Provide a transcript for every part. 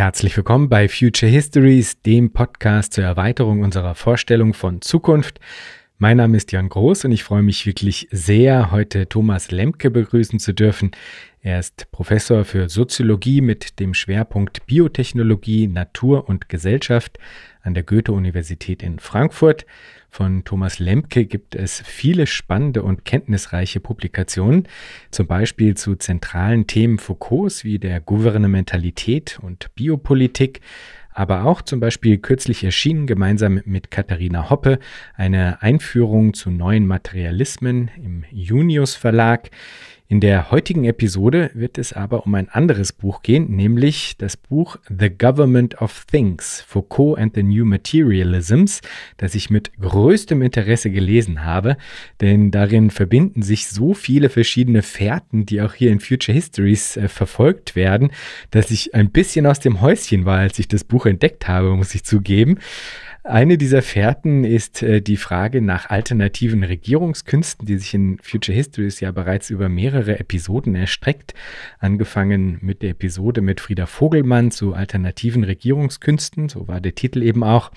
Herzlich willkommen bei Future Histories, dem Podcast zur Erweiterung unserer Vorstellung von Zukunft. Mein Name ist Jan Groß und ich freue mich wirklich sehr, heute Thomas Lemke begrüßen zu dürfen. Er ist Professor für Soziologie mit dem Schwerpunkt Biotechnologie, Natur und Gesellschaft an der Goethe-Universität in Frankfurt. Von Thomas Lemke gibt es viele spannende und kenntnisreiche Publikationen, zum Beispiel zu zentralen Themen Foucaults wie der Gouvernementalität und Biopolitik, aber auch zum Beispiel kürzlich erschienen gemeinsam mit Katharina Hoppe eine Einführung zu neuen Materialismen im Junius Verlag. In der heutigen Episode wird es aber um ein anderes Buch gehen, nämlich das Buch The Government of Things, Foucault and the New Materialisms, das ich mit größtem Interesse gelesen habe, denn darin verbinden sich so viele verschiedene Fährten, die auch hier in Future Histories äh, verfolgt werden, dass ich ein bisschen aus dem Häuschen war, als ich das Buch entdeckt habe, muss ich zugeben. Eine dieser Fährten ist äh, die Frage nach alternativen Regierungskünsten, die sich in Future Histories ja bereits über mehrere Episoden erstreckt. Angefangen mit der Episode mit Frieda Vogelmann zu alternativen Regierungskünsten, so war der Titel eben auch.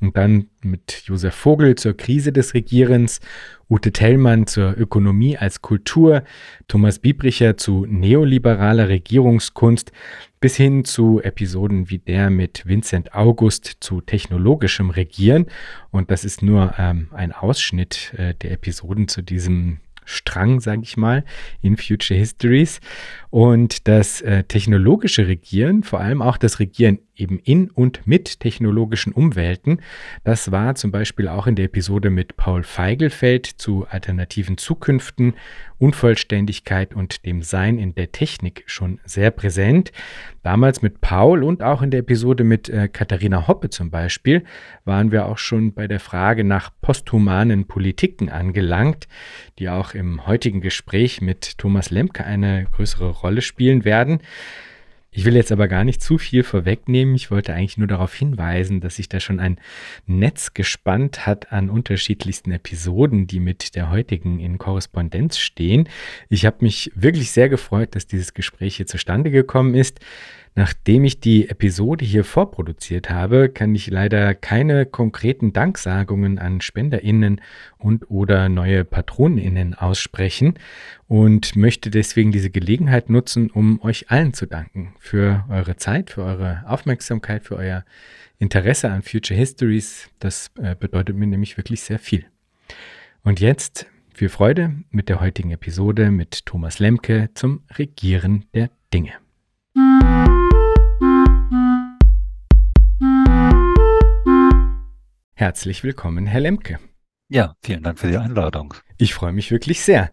Und dann mit Josef Vogel zur Krise des Regierens Ute Tellmann zur Ökonomie als Kultur, Thomas Biebricher zu neoliberaler Regierungskunst bis hin zu Episoden wie der mit Vincent August zu technologischem Regieren. Und das ist nur ähm, ein Ausschnitt äh, der Episoden zu diesem Strang, sage ich mal, in Future Histories. Und das äh, technologische Regieren, vor allem auch das Regieren eben in und mit technologischen Umwelten, das war zum Beispiel auch in der Episode mit Paul Feigelfeld zu alternativen Zukünften, Unvollständigkeit und dem Sein in der Technik schon sehr präsent. Damals mit Paul und auch in der Episode mit äh, Katharina Hoppe zum Beispiel waren wir auch schon bei der Frage nach posthumanen Politiken angelangt, die auch im heutigen Gespräch mit Thomas Lemke eine größere Rolle spielen werden. Ich will jetzt aber gar nicht zu viel vorwegnehmen. Ich wollte eigentlich nur darauf hinweisen, dass sich da schon ein Netz gespannt hat an unterschiedlichsten Episoden, die mit der heutigen in Korrespondenz stehen. Ich habe mich wirklich sehr gefreut, dass dieses Gespräch hier zustande gekommen ist. Nachdem ich die Episode hier vorproduziert habe, kann ich leider keine konkreten Danksagungen an SpenderInnen und oder neue PatronInnen aussprechen und möchte deswegen diese Gelegenheit nutzen, um euch allen zu danken für eure Zeit, für eure Aufmerksamkeit, für euer Interesse an Future Histories. Das äh, bedeutet mir nämlich wirklich sehr viel. Und jetzt viel Freude mit der heutigen Episode mit Thomas Lemke zum Regieren der Dinge. Herzlich willkommen, Herr Lemke. Ja, vielen Dank für die Einladung. Ich freue mich wirklich sehr.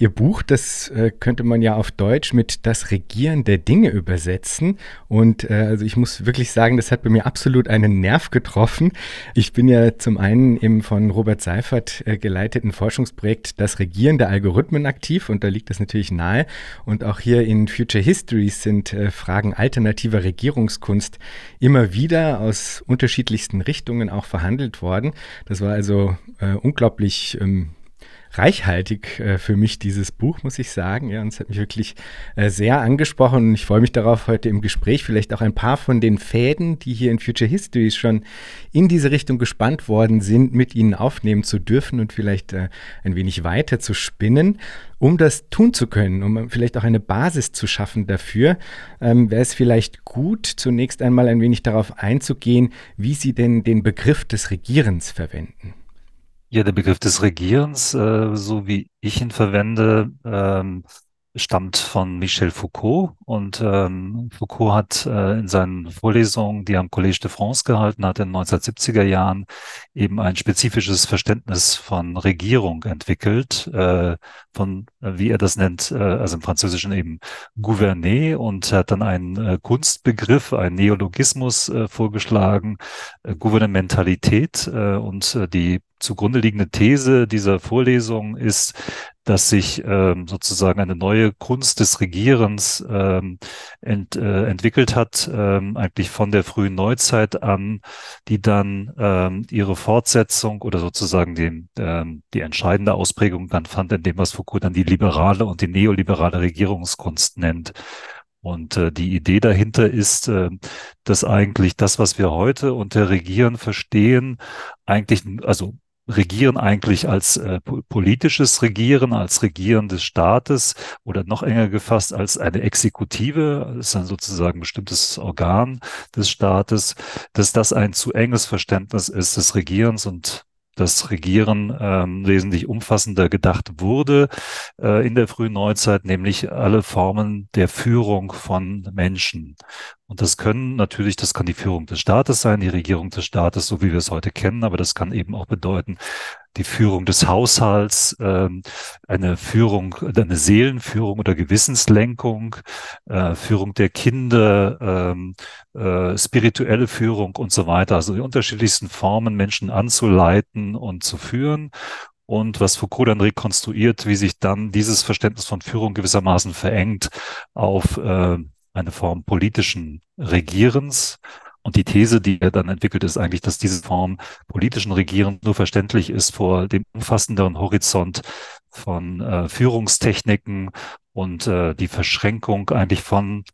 Ihr Buch, das äh, könnte man ja auf Deutsch mit Das Regieren der Dinge übersetzen. Und äh, also ich muss wirklich sagen, das hat bei mir absolut einen Nerv getroffen. Ich bin ja zum einen im von Robert Seifert äh, geleiteten Forschungsprojekt Das Regieren der Algorithmen aktiv und da liegt das natürlich nahe. Und auch hier in Future Histories sind äh, Fragen alternativer Regierungskunst immer wieder aus unterschiedlichsten Richtungen auch verhandelt worden. Das war also äh, unglaublich ähm, reichhaltig äh, für mich, dieses Buch, muss ich sagen. Ja, und es hat mich wirklich äh, sehr angesprochen und ich freue mich darauf, heute im Gespräch vielleicht auch ein paar von den Fäden, die hier in Future Histories schon in diese Richtung gespannt worden sind, mit Ihnen aufnehmen zu dürfen und vielleicht äh, ein wenig weiter zu spinnen. Um das tun zu können, um vielleicht auch eine Basis zu schaffen dafür, ähm, wäre es vielleicht gut, zunächst einmal ein wenig darauf einzugehen, wie Sie denn den Begriff des Regierens verwenden. Ja, der Begriff des Regierens, äh, so wie ich ihn verwende, ähm, stammt von Michel Foucault. Und ähm, Foucault hat äh, in seinen Vorlesungen, die er am Collège de France gehalten hat in den 1970er Jahren, eben ein spezifisches Verständnis von Regierung entwickelt, äh, von, äh, wie er das nennt, äh, also im Französischen eben gouverner und hat dann einen äh, Kunstbegriff, einen Neologismus äh, vorgeschlagen, äh, Gouvernementalität und die zugrunde liegende These dieser Vorlesung ist, dass sich ähm, sozusagen eine neue Kunst des Regierens ähm, ent, äh, entwickelt hat, ähm, eigentlich von der frühen Neuzeit an, die dann ähm, ihre Fortsetzung oder sozusagen den, ähm, die entscheidende Ausprägung dann fand in dem, was Foucault dann die liberale und die neoliberale Regierungskunst nennt. Und äh, die Idee dahinter ist, äh, dass eigentlich das, was wir heute unter Regieren verstehen, eigentlich, also Regieren eigentlich als äh, politisches Regieren, als Regieren des Staates oder noch enger gefasst als eine Exekutive, ist dann sozusagen bestimmtes Organ des Staates, dass das ein zu enges Verständnis ist des Regierens und das Regieren ähm, wesentlich umfassender gedacht wurde äh, in der frühen Neuzeit, nämlich alle Formen der Führung von Menschen. Und das können natürlich, das kann die Führung des Staates sein, die Regierung des Staates, so wie wir es heute kennen, aber das kann eben auch bedeuten, die Führung des Haushalts, ähm, eine Führung, eine Seelenführung oder Gewissenslenkung, äh, Führung der Kinder, ähm, äh, spirituelle Führung und so weiter. Also die unterschiedlichsten Formen, Menschen anzuleiten und zu führen. Und was Foucault dann rekonstruiert, wie sich dann dieses Verständnis von Führung gewissermaßen verengt auf äh, eine Form politischen Regierens. Und die These, die er dann entwickelt, ist eigentlich, dass diese Form politischen Regierens nur verständlich ist vor dem umfassenderen Horizont von äh, Führungstechniken und äh, die Verschränkung eigentlich von,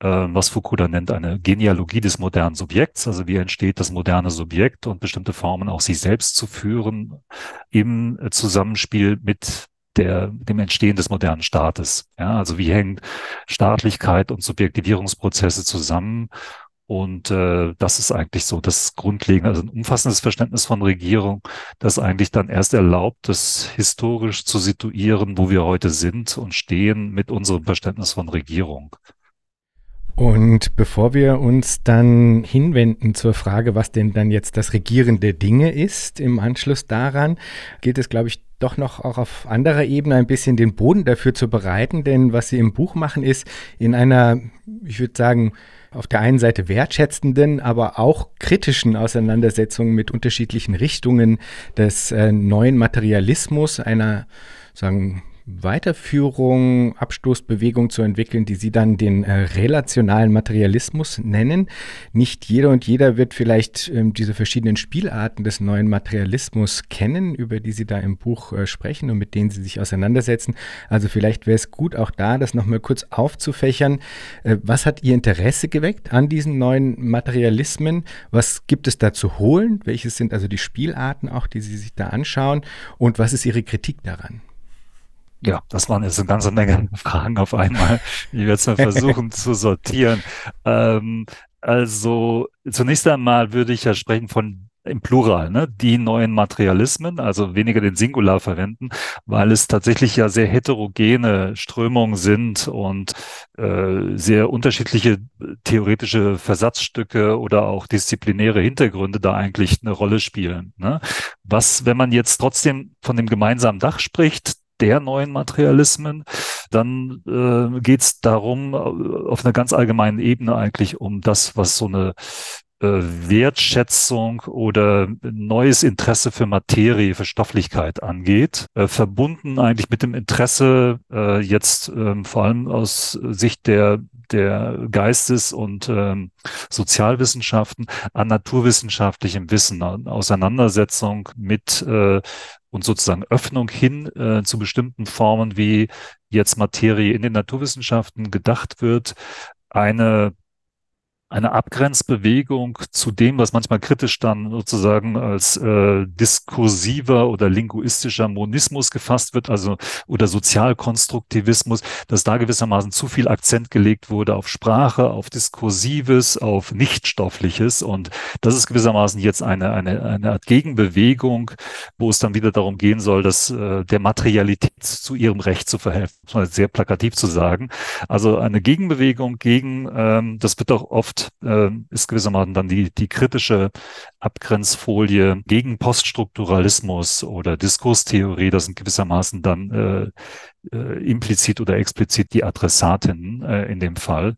äh, was Foucault dann nennt, eine Genealogie des modernen Subjekts, also wie entsteht das moderne Subjekt und bestimmte Formen auch sich selbst zu führen im Zusammenspiel mit der, dem Entstehen des modernen Staates. Ja, also wie hängen Staatlichkeit und Subjektivierungsprozesse zusammen? Und äh, das ist eigentlich so das Grundlegende, also ein umfassendes Verständnis von Regierung, das eigentlich dann erst erlaubt, das historisch zu situieren, wo wir heute sind und stehen mit unserem Verständnis von Regierung. Und bevor wir uns dann hinwenden zur Frage, was denn dann jetzt das Regieren der Dinge ist, im Anschluss daran, geht es, glaube ich, doch noch auch auf anderer Ebene ein bisschen den Boden dafür zu bereiten. Denn was Sie im Buch machen, ist in einer, ich würde sagen, auf der einen Seite wertschätzenden, aber auch kritischen Auseinandersetzung mit unterschiedlichen Richtungen des äh, neuen Materialismus, einer sagen Weiterführung, Abstoßbewegung zu entwickeln, die Sie dann den äh, relationalen Materialismus nennen. Nicht jeder und jeder wird vielleicht ähm, diese verschiedenen Spielarten des neuen Materialismus kennen, über die Sie da im Buch äh, sprechen und mit denen Sie sich auseinandersetzen. Also vielleicht wäre es gut, auch da das nochmal kurz aufzufächern. Äh, was hat Ihr Interesse geweckt an diesen neuen Materialismen? Was gibt es da zu holen? Welches sind also die Spielarten auch, die Sie sich da anschauen? Und was ist Ihre Kritik daran? Ja, das waren jetzt eine ganze Menge Fragen auf einmal. Ich werde es mal versuchen zu sortieren. Ähm, also zunächst einmal würde ich ja sprechen von im Plural, ne, die neuen Materialismen, also weniger den Singular verwenden, weil es tatsächlich ja sehr heterogene Strömungen sind und äh, sehr unterschiedliche theoretische Versatzstücke oder auch disziplinäre Hintergründe da eigentlich eine Rolle spielen. Ne? Was, wenn man jetzt trotzdem von dem gemeinsamen Dach spricht, der neuen Materialismen, dann äh, geht es darum, äh, auf einer ganz allgemeinen Ebene eigentlich um das, was so eine äh, Wertschätzung oder neues Interesse für Materie, für Stofflichkeit angeht, äh, verbunden eigentlich mit dem Interesse jetzt äh, vor allem aus Sicht der der Geistes- und ähm, Sozialwissenschaften an naturwissenschaftlichem Wissen, an Auseinandersetzung mit äh, und sozusagen Öffnung hin äh, zu bestimmten Formen, wie jetzt Materie in den Naturwissenschaften gedacht wird, eine eine Abgrenzbewegung zu dem, was manchmal kritisch dann sozusagen als äh, diskursiver oder linguistischer Monismus gefasst wird, also oder Sozialkonstruktivismus, dass da gewissermaßen zu viel Akzent gelegt wurde auf Sprache, auf Diskursives, auf Nichtstoffliches und das ist gewissermaßen jetzt eine, eine, eine Art Gegenbewegung, wo es dann wieder darum gehen soll, dass äh, der Materialität zu ihrem Recht zu verhelfen, sehr plakativ zu sagen. Also eine Gegenbewegung gegen, ähm, das wird auch oft äh, ist gewissermaßen dann die, die kritische Abgrenzfolie gegen Poststrukturalismus oder Diskurstheorie. Das sind gewissermaßen dann äh, äh, implizit oder explizit die Adressatinnen äh, in dem Fall.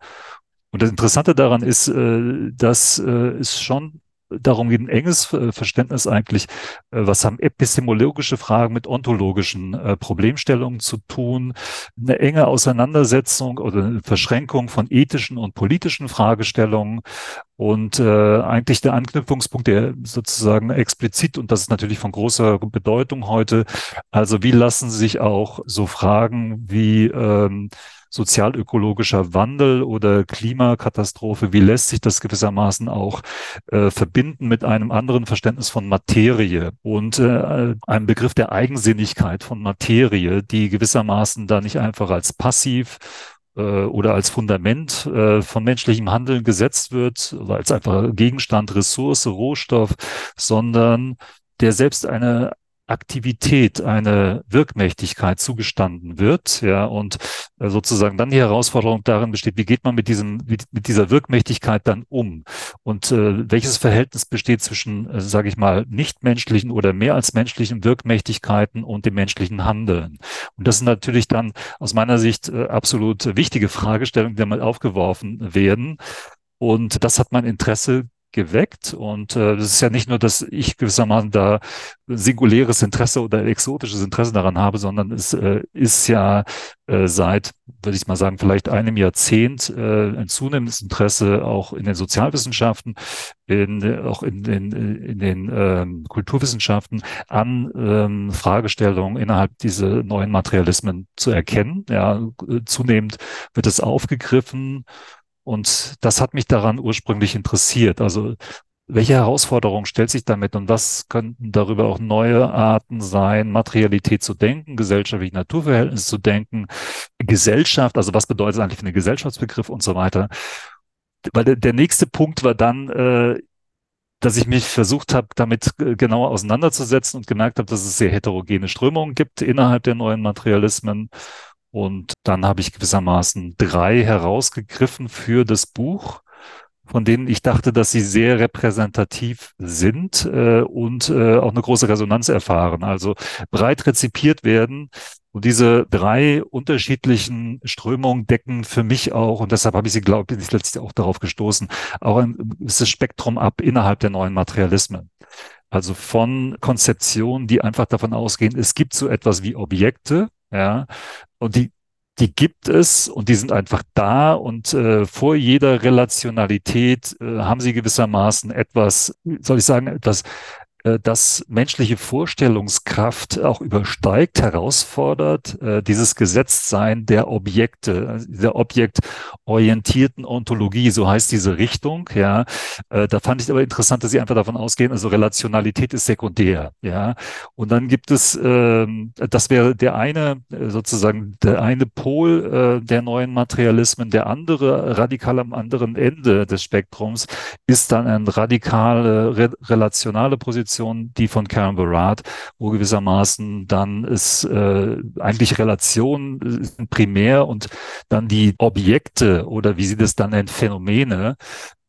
Und das Interessante daran ist, äh, dass äh, es schon darum geht, ein enges Verständnis eigentlich, äh, was haben epistemologische Fragen mit ontologischen äh, Problemstellungen zu tun, eine enge Auseinandersetzung oder eine Verschränkung von ethischen und politischen Fragestellungen und äh, eigentlich der Anknüpfungspunkt, der sozusagen explizit, und das ist natürlich von großer Bedeutung heute, also wie lassen sich auch so Fragen wie ähm, sozialökologischer Wandel oder Klimakatastrophe, wie lässt sich das gewissermaßen auch äh, verbinden mit einem anderen Verständnis von Materie und äh, einem Begriff der Eigensinnigkeit von Materie, die gewissermaßen da nicht einfach als passiv äh, oder als Fundament äh, von menschlichem Handeln gesetzt wird, als einfach Gegenstand, Ressource, Rohstoff, sondern der selbst eine Aktivität, eine Wirkmächtigkeit zugestanden wird, ja, und äh, sozusagen dann die Herausforderung darin besteht, wie geht man mit diesem, mit, dieser Wirkmächtigkeit dann um? Und äh, welches Verhältnis besteht zwischen, äh, sage ich mal, nichtmenschlichen oder mehr als menschlichen Wirkmächtigkeiten und dem menschlichen Handeln? Und das sind natürlich dann aus meiner Sicht äh, absolut wichtige Fragestellungen, die mal aufgeworfen werden. Und das hat mein Interesse geweckt. Und äh, das ist ja nicht nur, dass ich gewissermaßen da singuläres Interesse oder exotisches Interesse daran habe, sondern es äh, ist ja äh, seit, würde ich mal sagen, vielleicht einem Jahrzehnt äh, ein zunehmendes Interesse auch in den Sozialwissenschaften, in, auch in den, in den ähm, Kulturwissenschaften an ähm, Fragestellungen innerhalb dieser neuen Materialismen zu erkennen. Ja, zunehmend wird es aufgegriffen und das hat mich daran ursprünglich interessiert. Also welche Herausforderung stellt sich damit und was könnten darüber auch neue Arten sein, Materialität zu denken, gesellschaftliche Naturverhältnisse zu denken, Gesellschaft, also was bedeutet eigentlich für einen Gesellschaftsbegriff und so weiter. Weil der, der nächste Punkt war dann, äh, dass ich mich versucht habe, damit äh, genauer auseinanderzusetzen und gemerkt habe, dass es sehr heterogene Strömungen gibt innerhalb der neuen Materialismen und dann habe ich gewissermaßen drei herausgegriffen für das Buch, von denen ich dachte, dass sie sehr repräsentativ sind äh, und äh, auch eine große Resonanz erfahren, also breit rezipiert werden. Und diese drei unterschiedlichen Strömungen decken für mich auch, und deshalb habe ich sie, glaube ich, letztlich auch darauf gestoßen, auch ein gewisses Spektrum ab innerhalb der neuen Materialismen. Also von Konzeptionen, die einfach davon ausgehen, es gibt so etwas wie Objekte, ja, und die, die gibt es und die sind einfach da und äh, vor jeder Relationalität äh, haben sie gewissermaßen etwas, soll ich sagen, etwas äh, das menschliche Vorstellungskraft auch übersteigt, herausfordert, äh, dieses Gesetztsein der Objekte, also der objektorientierten Ontologie, so heißt diese Richtung, ja. Äh, da fand ich aber interessant, dass sie einfach davon ausgehen, also Relationalität ist sekundär, ja. Und dann gibt es, ähm, das wäre der eine, sozusagen der eine Pol der neuen Materialismen, der andere, radikal am anderen Ende des Spektrums, ist dann eine radikale, relationale Position Position, die von Karen Barat, wo gewissermaßen dann ist äh, eigentlich Relation äh, primär und dann die Objekte oder wie sie das dann nennt, Phänomene,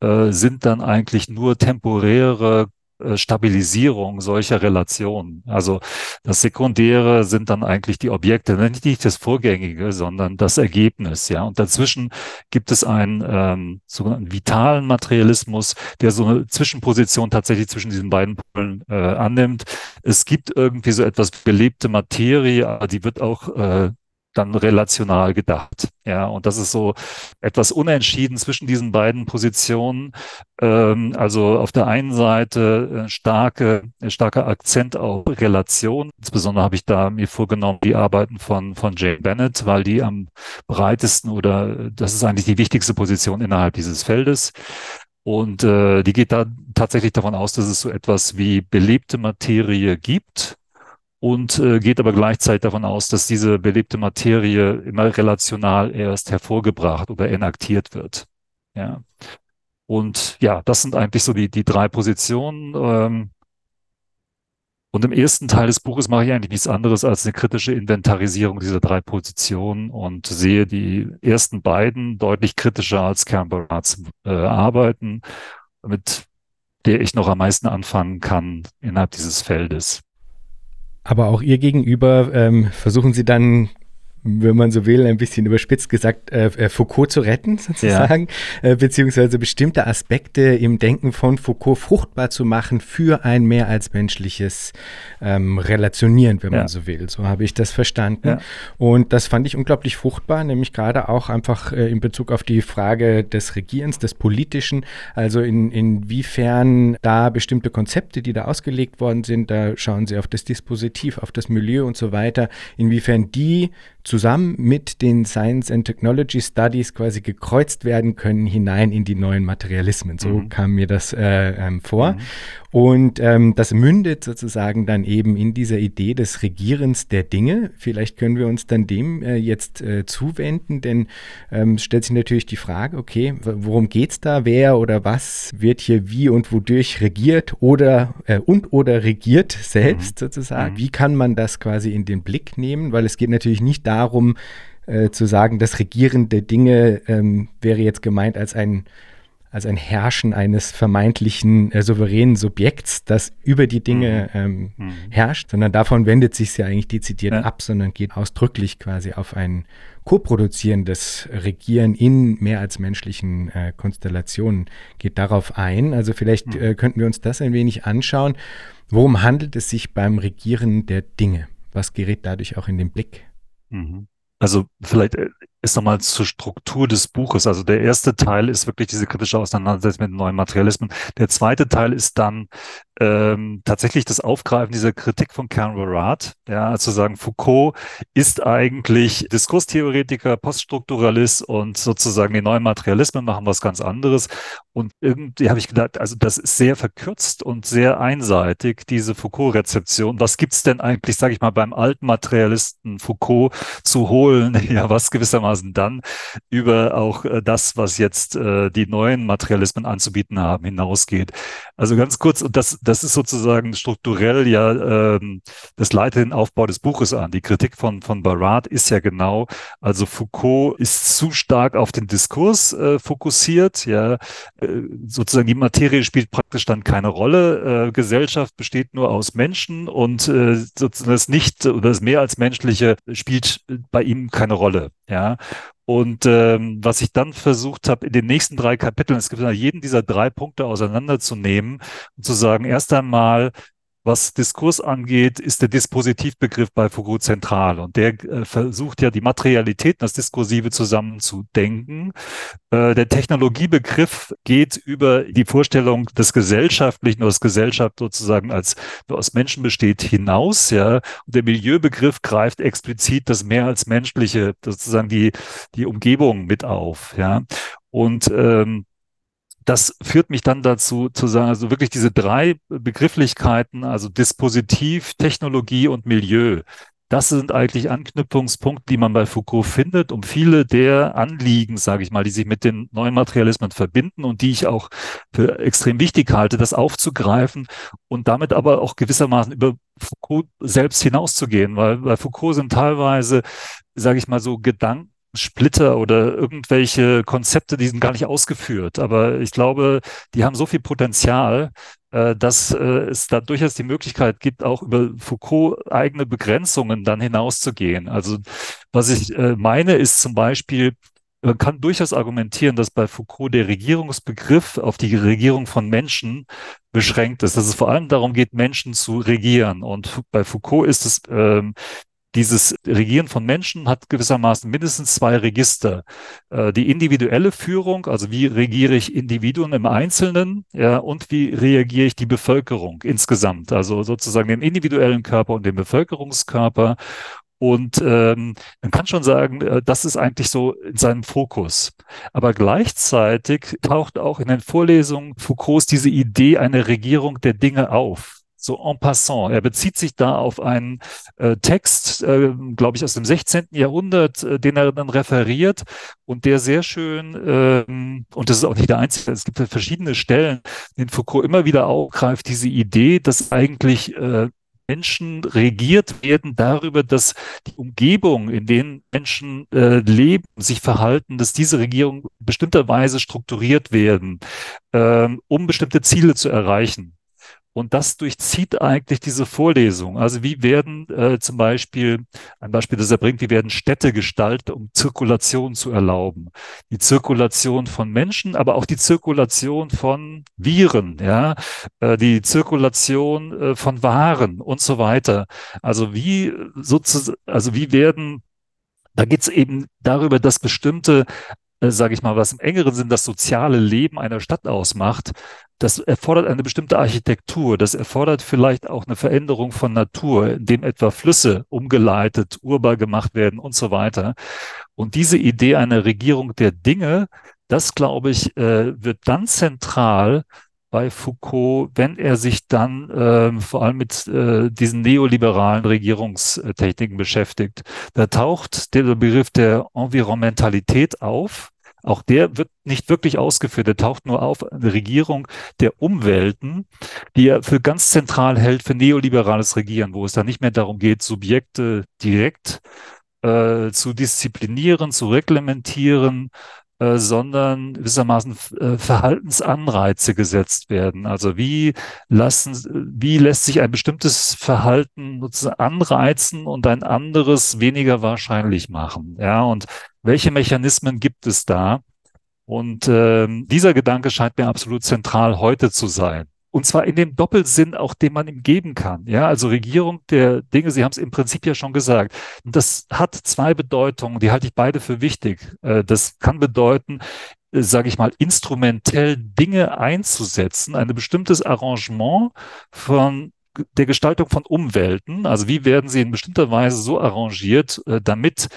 äh, sind dann eigentlich nur temporäre Stabilisierung solcher Relationen. Also das Sekundäre sind dann eigentlich die Objekte, nicht das Vorgängige, sondern das Ergebnis. Ja, und dazwischen gibt es einen ähm, sogenannten vitalen Materialismus, der so eine Zwischenposition tatsächlich zwischen diesen beiden Polen äh, annimmt. Es gibt irgendwie so etwas belebte Materie, aber die wird auch äh, dann relational gedacht. Ja, und das ist so etwas unentschieden zwischen diesen beiden Positionen. Ähm, also auf der einen Seite äh, starke, starker Akzent auf Relation. Insbesondere habe ich da mir vorgenommen, die Arbeiten von, von Jane Bennett, weil die am breitesten oder das ist eigentlich die wichtigste Position innerhalb dieses Feldes. Und äh, die geht da tatsächlich davon aus, dass es so etwas wie belebte Materie gibt und äh, geht aber gleichzeitig davon aus, dass diese belebte Materie immer relational erst hervorgebracht oder enaktiert wird. Ja. Und ja, das sind eigentlich so die, die drei Positionen. Ähm, und im ersten Teil des Buches mache ich eigentlich nichts anderes als eine kritische Inventarisierung dieser drei Positionen und sehe die ersten beiden deutlich kritischer als Kernberats äh, Arbeiten, mit der ich noch am meisten anfangen kann innerhalb dieses Feldes. Aber auch ihr gegenüber ähm, versuchen sie dann wenn man so will, ein bisschen überspitzt gesagt, äh, äh, Foucault zu retten, sozusagen, ja. äh, beziehungsweise bestimmte Aspekte im Denken von Foucault fruchtbar zu machen für ein mehr als menschliches ähm, Relationieren, wenn ja. man so will. So habe ich das verstanden. Ja. Und das fand ich unglaublich fruchtbar, nämlich gerade auch einfach äh, in Bezug auf die Frage des Regierens, des Politischen, also in, inwiefern da bestimmte Konzepte, die da ausgelegt worden sind, da schauen Sie auf das Dispositiv, auf das Milieu und so weiter, inwiefern die zusammen mit den Science and Technology Studies quasi gekreuzt werden können hinein in die neuen Materialismen. So mhm. kam mir das äh, ähm, vor. Mhm. Und ähm, das mündet sozusagen dann eben in dieser Idee des Regierens der Dinge. Vielleicht können wir uns dann dem äh, jetzt äh, zuwenden, denn ähm, stellt sich natürlich die Frage, okay, worum geht es da? Wer oder was wird hier wie und wodurch regiert oder äh, und oder regiert selbst mhm. sozusagen? Mhm. Wie kann man das quasi in den Blick nehmen? Weil es geht natürlich nicht darum, äh, zu sagen, das Regieren der Dinge ähm, wäre jetzt gemeint als ein als ein Herrschen eines vermeintlichen äh, souveränen Subjekts, das über die Dinge mhm. Ähm, mhm. herrscht, sondern davon wendet sich ja eigentlich dezidiert ja. ab, sondern geht ausdrücklich quasi auf ein koproduzierendes Regieren in mehr als menschlichen äh, Konstellationen, geht darauf ein. Also vielleicht mhm. äh, könnten wir uns das ein wenig anschauen. Worum handelt es sich beim Regieren der Dinge? Was gerät dadurch auch in den Blick? Mhm. Also vielleicht äh, ist nochmal zur Struktur des Buches. Also der erste Teil ist wirklich diese kritische Auseinandersetzung mit neuen Materialismen. Der zweite Teil ist dann ähm, tatsächlich das Aufgreifen dieser Kritik von Karen Barat, ja, also sagen, Foucault ist eigentlich Diskurstheoretiker, Poststrukturalist und sozusagen die neuen Materialismen machen was ganz anderes. Und irgendwie habe ich gedacht, also das ist sehr verkürzt und sehr einseitig, diese Foucault-Rezeption. Was gibt's denn eigentlich, sage ich mal, beim alten Materialisten Foucault zu holen? Ja, was gewissermaßen dann über auch äh, das, was jetzt äh, die neuen Materialismen anzubieten haben, hinausgeht. Also ganz kurz, und das, das ist sozusagen strukturell ja, ähm, das leitet den Aufbau des Buches an. Die Kritik von, von Barat ist ja genau, also Foucault ist zu stark auf den Diskurs äh, fokussiert, ja, sozusagen die Materie spielt praktisch dann keine Rolle. Gesellschaft besteht nur aus Menschen und sozusagen das nicht oder das mehr als menschliche spielt bei ihm keine Rolle, ja. Und ähm, was ich dann versucht habe, in den nächsten drei Kapiteln, es gibt jeden dieser drei Punkte auseinanderzunehmen und zu sagen, erst einmal, was Diskurs angeht, ist der Dispositivbegriff bei Foucault zentral. Und der äh, versucht ja, die Materialität, das Diskursive zusammenzudenken. Äh, der Technologiebegriff geht über die Vorstellung des Gesellschaftlichen oder des Gesellschaft sozusagen als nur aus Menschen besteht hinaus. Ja. Und der Milieubegriff greift explizit das mehr als menschliche, sozusagen die, die Umgebung mit auf. Ja. Und ähm, das führt mich dann dazu zu sagen, also wirklich diese drei Begrifflichkeiten, also Dispositiv, Technologie und Milieu. Das sind eigentlich Anknüpfungspunkte, die man bei Foucault findet, um viele der Anliegen, sage ich mal, die sich mit den neuen Materialismen verbinden und die ich auch für extrem wichtig halte, das aufzugreifen und damit aber auch gewissermaßen über Foucault selbst hinauszugehen, weil bei Foucault sind teilweise, sage ich mal, so Gedanken, Splitter oder irgendwelche Konzepte, die sind gar nicht ausgeführt. Aber ich glaube, die haben so viel Potenzial, äh, dass äh, es da durchaus die Möglichkeit gibt, auch über Foucault eigene Begrenzungen dann hinauszugehen. Also was ich äh, meine, ist zum Beispiel, man kann durchaus argumentieren, dass bei Foucault der Regierungsbegriff auf die Regierung von Menschen beschränkt ist, dass es vor allem darum geht, Menschen zu regieren. Und bei Foucault ist es ähm, dieses Regieren von Menschen hat gewissermaßen mindestens zwei Register. Äh, die individuelle Führung, also wie regiere ich Individuen im Einzelnen, ja, und wie reagiere ich die Bevölkerung insgesamt, also sozusagen den individuellen Körper und den Bevölkerungskörper. Und ähm, man kann schon sagen, äh, das ist eigentlich so in seinem Fokus. Aber gleichzeitig taucht auch in den Vorlesungen Foucaults diese Idee einer Regierung der Dinge auf so en passant. Er bezieht sich da auf einen äh, Text, äh, glaube ich, aus dem 16. Jahrhundert, äh, den er dann referiert und der sehr schön, ähm, und das ist auch nicht der einzige, es gibt ja verschiedene Stellen, den Foucault immer wieder aufgreift, diese Idee, dass eigentlich äh, Menschen regiert werden darüber, dass die Umgebung, in denen Menschen äh, leben, sich verhalten, dass diese Regierungen bestimmterweise strukturiert werden, ähm, um bestimmte Ziele zu erreichen. Und das durchzieht eigentlich diese Vorlesung. Also wie werden äh, zum Beispiel, ein Beispiel, das er bringt, wie werden Städte gestaltet, um Zirkulation zu erlauben. Die Zirkulation von Menschen, aber auch die Zirkulation von Viren, ja, äh, die Zirkulation äh, von Waren und so weiter. Also wie sozusagen, also wie werden da geht es eben darüber, dass bestimmte äh, sage ich mal, was im engeren Sinn das soziale Leben einer Stadt ausmacht, das erfordert eine bestimmte Architektur. Das erfordert vielleicht auch eine Veränderung von Natur, indem etwa Flüsse umgeleitet, urbar gemacht werden und so weiter. Und diese Idee einer Regierung der Dinge, das glaube ich, äh, wird dann zentral bei Foucault, wenn er sich dann äh, vor allem mit äh, diesen neoliberalen Regierungstechniken beschäftigt. Da taucht der Begriff der Environmentalität auf. Auch der wird nicht wirklich ausgeführt. Der taucht nur auf eine Regierung der Umwelten, die er für ganz zentral hält für neoliberales Regieren, wo es dann nicht mehr darum geht, Subjekte direkt äh, zu disziplinieren, zu reglementieren, äh, sondern gewissermaßen äh, Verhaltensanreize gesetzt werden. Also wie lassen, wie lässt sich ein bestimmtes Verhalten anreizen und ein anderes weniger wahrscheinlich machen? Ja, und welche Mechanismen gibt es da? Und äh, dieser Gedanke scheint mir absolut zentral heute zu sein. Und zwar in dem Doppelsinn auch, den man ihm geben kann. Ja, also Regierung der Dinge, Sie haben es im Prinzip ja schon gesagt. Das hat zwei Bedeutungen, die halte ich beide für wichtig. Äh, das kann bedeuten, äh, sage ich mal, instrumentell Dinge einzusetzen, ein bestimmtes Arrangement von der Gestaltung von Umwelten, also wie werden sie in bestimmter Weise so arrangiert, äh, damit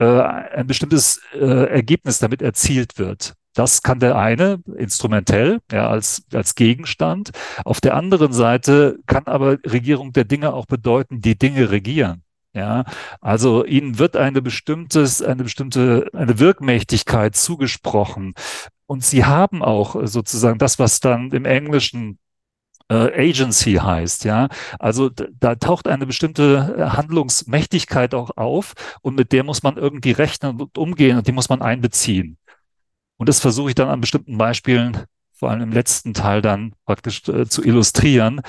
ein bestimmtes Ergebnis damit erzielt wird. Das kann der eine instrumentell, ja, als, als Gegenstand. Auf der anderen Seite kann aber Regierung der Dinge auch bedeuten, die Dinge regieren. Ja, also ihnen wird eine bestimmtes, eine bestimmte, eine Wirkmächtigkeit zugesprochen. Und sie haben auch sozusagen das, was dann im Englischen äh, Agency heißt, ja. Also da taucht eine bestimmte Handlungsmächtigkeit auch auf und mit der muss man irgendwie rechnen und umgehen und die muss man einbeziehen. Und das versuche ich dann an bestimmten Beispielen, vor allem im letzten Teil dann praktisch äh, zu illustrieren,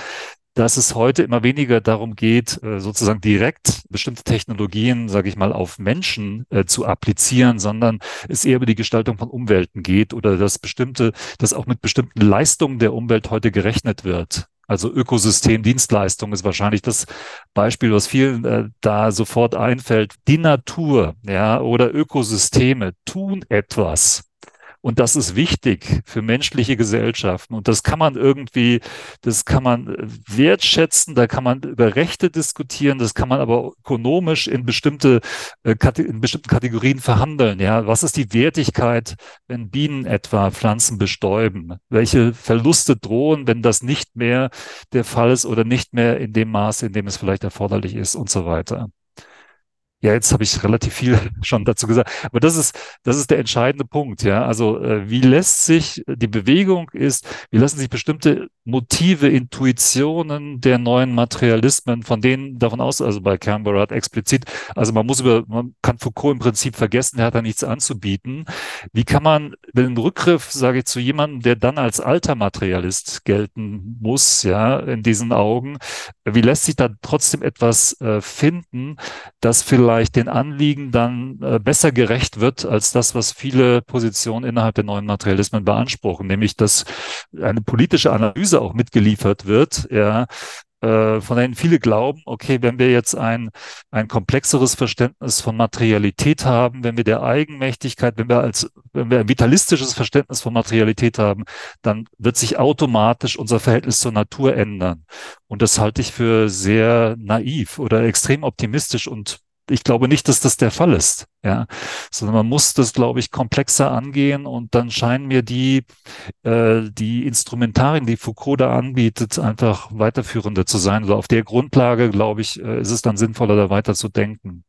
dass es heute immer weniger darum geht, äh, sozusagen direkt bestimmte Technologien, sage ich mal, auf Menschen äh, zu applizieren, sondern es eher über die Gestaltung von Umwelten geht oder dass bestimmte, dass auch mit bestimmten Leistungen der Umwelt heute gerechnet wird. Also Ökosystem, Dienstleistung ist wahrscheinlich das Beispiel, was vielen äh, da sofort einfällt. Die Natur, ja, oder Ökosysteme tun etwas und das ist wichtig für menschliche Gesellschaften. Und das kann man irgendwie, das kann man äh, wertschätzen, da kann man über Rechte diskutieren, das kann man aber ökonomisch in bestimmte, äh, in bestimmten Kategorien verhandeln. Ja, was ist die Wertigkeit, wenn Bienen etwa Pflanzen bestäuben? Welche Verluste drohen, wenn das nicht mehr der Fall ist oder nicht mehr in dem Maße, in dem es vielleicht erforderlich ist und so weiter. Ja, jetzt habe ich relativ viel schon dazu gesagt, aber das ist das ist der entscheidende Punkt, ja. Also äh, wie lässt sich die Bewegung ist, wie lassen sich bestimmte Motive, Intuitionen der neuen Materialismen, von denen davon aus, also bei Canberra explizit, also man muss über, man kann Foucault im Prinzip vergessen, er hat da nichts anzubieten. Wie kann man den Rückgriff, sage ich, zu jemandem, der dann als alter Materialist gelten muss, ja, in diesen Augen, wie lässt sich da trotzdem etwas äh, finden, das vielleicht den Anliegen dann äh, besser gerecht wird als das, was viele Positionen innerhalb der neuen Materialismen beanspruchen, nämlich dass eine politische Analyse auch mitgeliefert wird, ja, äh, von denen viele glauben, okay, wenn wir jetzt ein, ein komplexeres Verständnis von Materialität haben, wenn wir der Eigenmächtigkeit, wenn wir als, wenn wir ein vitalistisches Verständnis von Materialität haben, dann wird sich automatisch unser Verhältnis zur Natur ändern. Und das halte ich für sehr naiv oder extrem optimistisch und ich glaube nicht, dass das der Fall ist, ja, sondern man muss das, glaube ich, komplexer angehen und dann scheinen mir die, äh, die Instrumentarien, die Foucault da anbietet, einfach weiterführender zu sein. Also auf der Grundlage, glaube ich, äh, ist es dann sinnvoller, da weiter zu denken.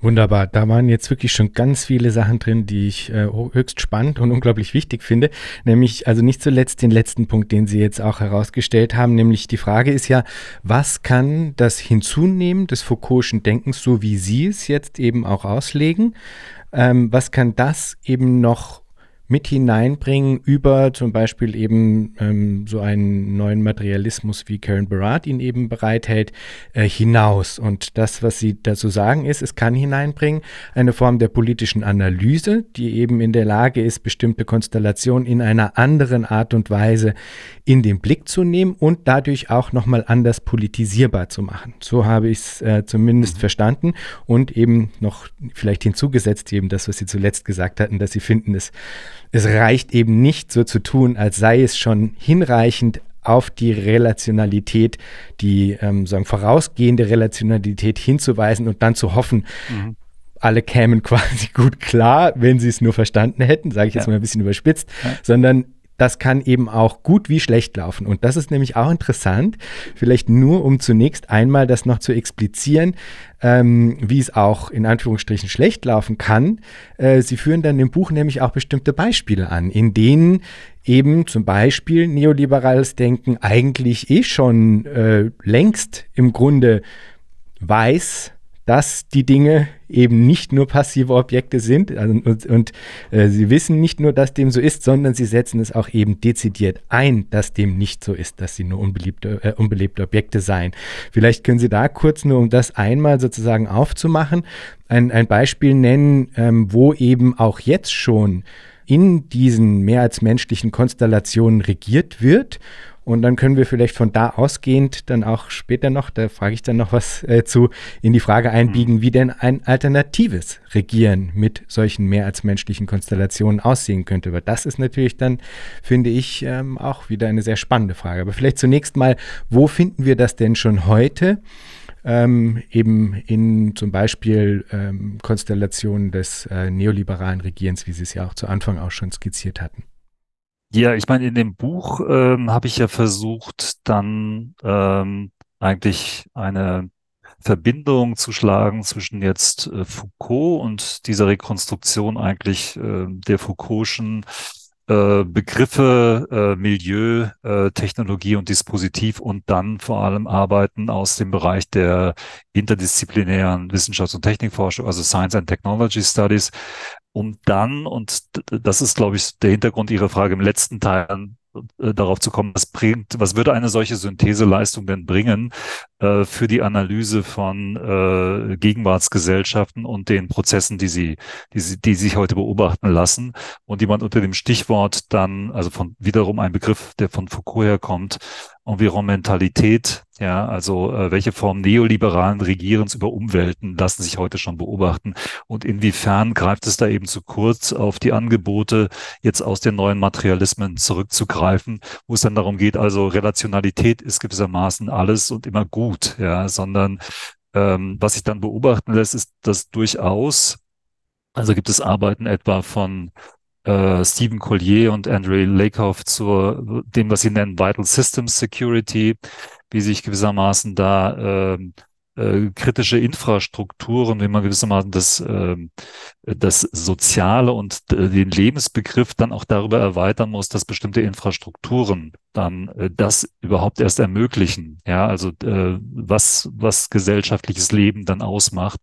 Wunderbar. Da waren jetzt wirklich schon ganz viele Sachen drin, die ich äh, höchst spannend und unglaublich wichtig finde. Nämlich, also nicht zuletzt den letzten Punkt, den Sie jetzt auch herausgestellt haben, nämlich die Frage ist ja, was kann das Hinzunehmen des Foucault'schen Denkens, so wie Sie es jetzt eben auch auslegen, ähm, was kann das eben noch mit hineinbringen über zum Beispiel eben ähm, so einen neuen Materialismus, wie Karen Barat ihn eben bereithält, äh, hinaus. Und das, was Sie dazu sagen, ist, es kann hineinbringen eine Form der politischen Analyse, die eben in der Lage ist, bestimmte Konstellationen in einer anderen Art und Weise in den Blick zu nehmen und dadurch auch nochmal anders politisierbar zu machen. So habe ich es äh, zumindest mhm. verstanden und eben noch vielleicht hinzugesetzt, eben das, was Sie zuletzt gesagt hatten, dass Sie finden, es es reicht eben nicht so zu tun, als sei es schon hinreichend auf die Relationalität, die ähm, sagen, vorausgehende Relationalität hinzuweisen und dann zu hoffen, mhm. alle kämen quasi gut klar, wenn sie es nur verstanden hätten, sage ich jetzt ja. mal ein bisschen überspitzt, ja. sondern das kann eben auch gut wie schlecht laufen. Und das ist nämlich auch interessant, vielleicht nur um zunächst einmal das noch zu explizieren, ähm, wie es auch in Anführungsstrichen schlecht laufen kann. Äh, Sie führen dann im Buch nämlich auch bestimmte Beispiele an, in denen eben zum Beispiel neoliberales Denken eigentlich eh schon äh, längst im Grunde weiß, dass die Dinge eben nicht nur passive Objekte sind also, und, und äh, sie wissen nicht nur, dass dem so ist, sondern sie setzen es auch eben dezidiert ein, dass dem nicht so ist, dass sie nur unbeliebte, äh, unbelebte Objekte seien. Vielleicht können Sie da kurz nur, um das einmal sozusagen aufzumachen, ein, ein Beispiel nennen, ähm, wo eben auch jetzt schon in diesen mehr als menschlichen Konstellationen regiert wird und dann können wir vielleicht von da ausgehend dann auch später noch, da frage ich dann noch was äh, zu, in die Frage einbiegen, wie denn ein alternatives Regieren mit solchen mehr als menschlichen Konstellationen aussehen könnte. Weil das ist natürlich dann, finde ich, ähm, auch wieder eine sehr spannende Frage. Aber vielleicht zunächst mal, wo finden wir das denn schon heute? Ähm, eben in zum Beispiel ähm, Konstellationen des äh, neoliberalen Regierens, wie Sie es ja auch zu Anfang auch schon skizziert hatten. Ja, ich meine, in dem Buch ähm, habe ich ja versucht, dann ähm, eigentlich eine Verbindung zu schlagen zwischen jetzt äh, Foucault und dieser Rekonstruktion eigentlich äh, der Foucault'schen äh, Begriffe, äh, Milieu, äh, Technologie und Dispositiv und dann vor allem Arbeiten aus dem Bereich der interdisziplinären Wissenschafts- und Technikforschung, also Science and Technology Studies, um dann, und das ist, glaube ich, der Hintergrund Ihrer Frage im letzten Teil, äh, darauf zu kommen, was bringt, was würde eine solche Syntheseleistung denn bringen äh, für die Analyse von äh, Gegenwartsgesellschaften und den Prozessen, die sie, die sie, die sich heute beobachten lassen. Und die man unter dem Stichwort dann, also von wiederum ein Begriff, der von Foucault herkommt, Environmentalität, ja, also äh, welche Form neoliberalen Regierens über Umwelten lassen sich heute schon beobachten? Und inwiefern greift es da eben zu kurz auf die Angebote, jetzt aus den neuen Materialismen zurückzugreifen, wo es dann darum geht, also Relationalität ist gewissermaßen alles und immer gut, ja, sondern ähm, was sich dann beobachten lässt, ist, dass durchaus, also gibt es Arbeiten etwa von äh, Stephen Collier und Andre Lakoff zu dem, was sie nennen Vital Systems Security, wie sich gewissermaßen da äh, äh, kritische Infrastrukturen, wie man gewissermaßen das, äh, das Soziale und äh, den Lebensbegriff dann auch darüber erweitern muss, dass bestimmte Infrastrukturen dann äh, das überhaupt erst ermöglichen. Ja, also was, was gesellschaftliches Leben dann ausmacht.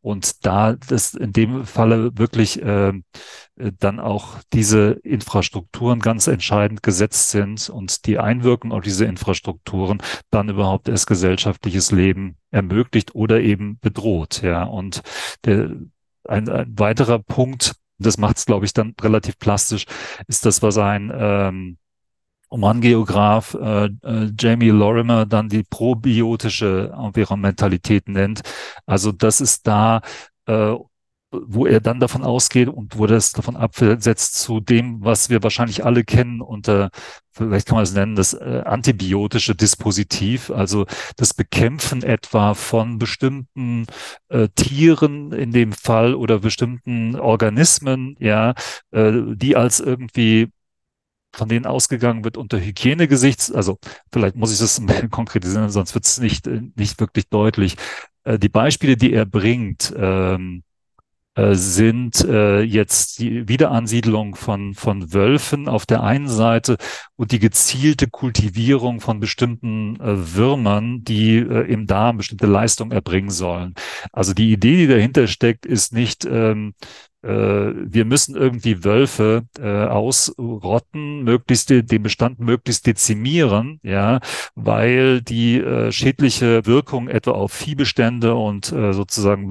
Und da das in dem Falle wirklich äh, äh, dann auch diese Infrastrukturen ganz entscheidend gesetzt sind und die Einwirkung auf diese Infrastrukturen dann überhaupt erst gesellschaftliches Leben ermöglicht oder eben bedroht. Ja, und der, ein, ein weiterer Punkt, das macht es, glaube ich, dann relativ plastisch, ist das, was ein ähm, Humangeograf äh, äh, Jamie Lorimer dann die probiotische Environmentalität nennt. Also das ist da, äh, wo er dann davon ausgeht und wo das davon absetzt zu dem, was wir wahrscheinlich alle kennen unter, vielleicht kann man es nennen, das äh, antibiotische Dispositiv, also das Bekämpfen etwa von bestimmten äh, Tieren in dem Fall oder bestimmten Organismen, ja, äh, die als irgendwie von denen ausgegangen wird unter Hygienegesichts, also vielleicht muss ich das konkretisieren, sonst wird es nicht, äh, nicht wirklich deutlich. Äh, die Beispiele, die er bringt, ähm, äh, sind äh, jetzt die Wiederansiedlung von, von Wölfen auf der einen Seite und die gezielte Kultivierung von bestimmten äh, Würmern, die äh, im Darm bestimmte Leistungen erbringen sollen. Also die Idee, die dahinter steckt, ist nicht, ähm, äh, wir müssen irgendwie Wölfe äh, ausrotten, möglichst den Bestand möglichst dezimieren, ja, weil die äh, schädliche Wirkung etwa auf Viehbestände und äh, sozusagen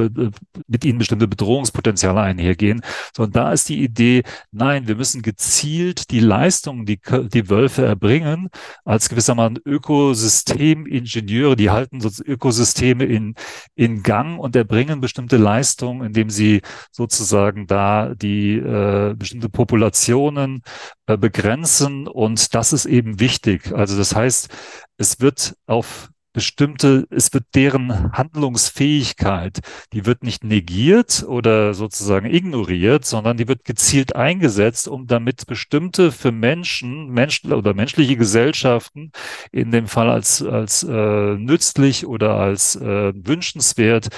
mit ihnen bestimmte Bedrohungspotenziale einhergehen. Sondern da ist die Idee, nein, wir müssen gezielt die Leistungen, die die Wölfe erbringen, als gewissermaßen Ökosystemingenieure, die halten so Ökosysteme in in Gang und erbringen bestimmte Leistungen, indem sie sozusagen da die äh, bestimmte Populationen äh, begrenzen und das ist eben wichtig. Also das heißt, es wird auf bestimmte, es wird deren Handlungsfähigkeit, die wird nicht negiert oder sozusagen ignoriert, sondern die wird gezielt eingesetzt, um damit bestimmte für Menschen, Menschen oder menschliche Gesellschaften in dem Fall als, als äh, nützlich oder als äh, wünschenswert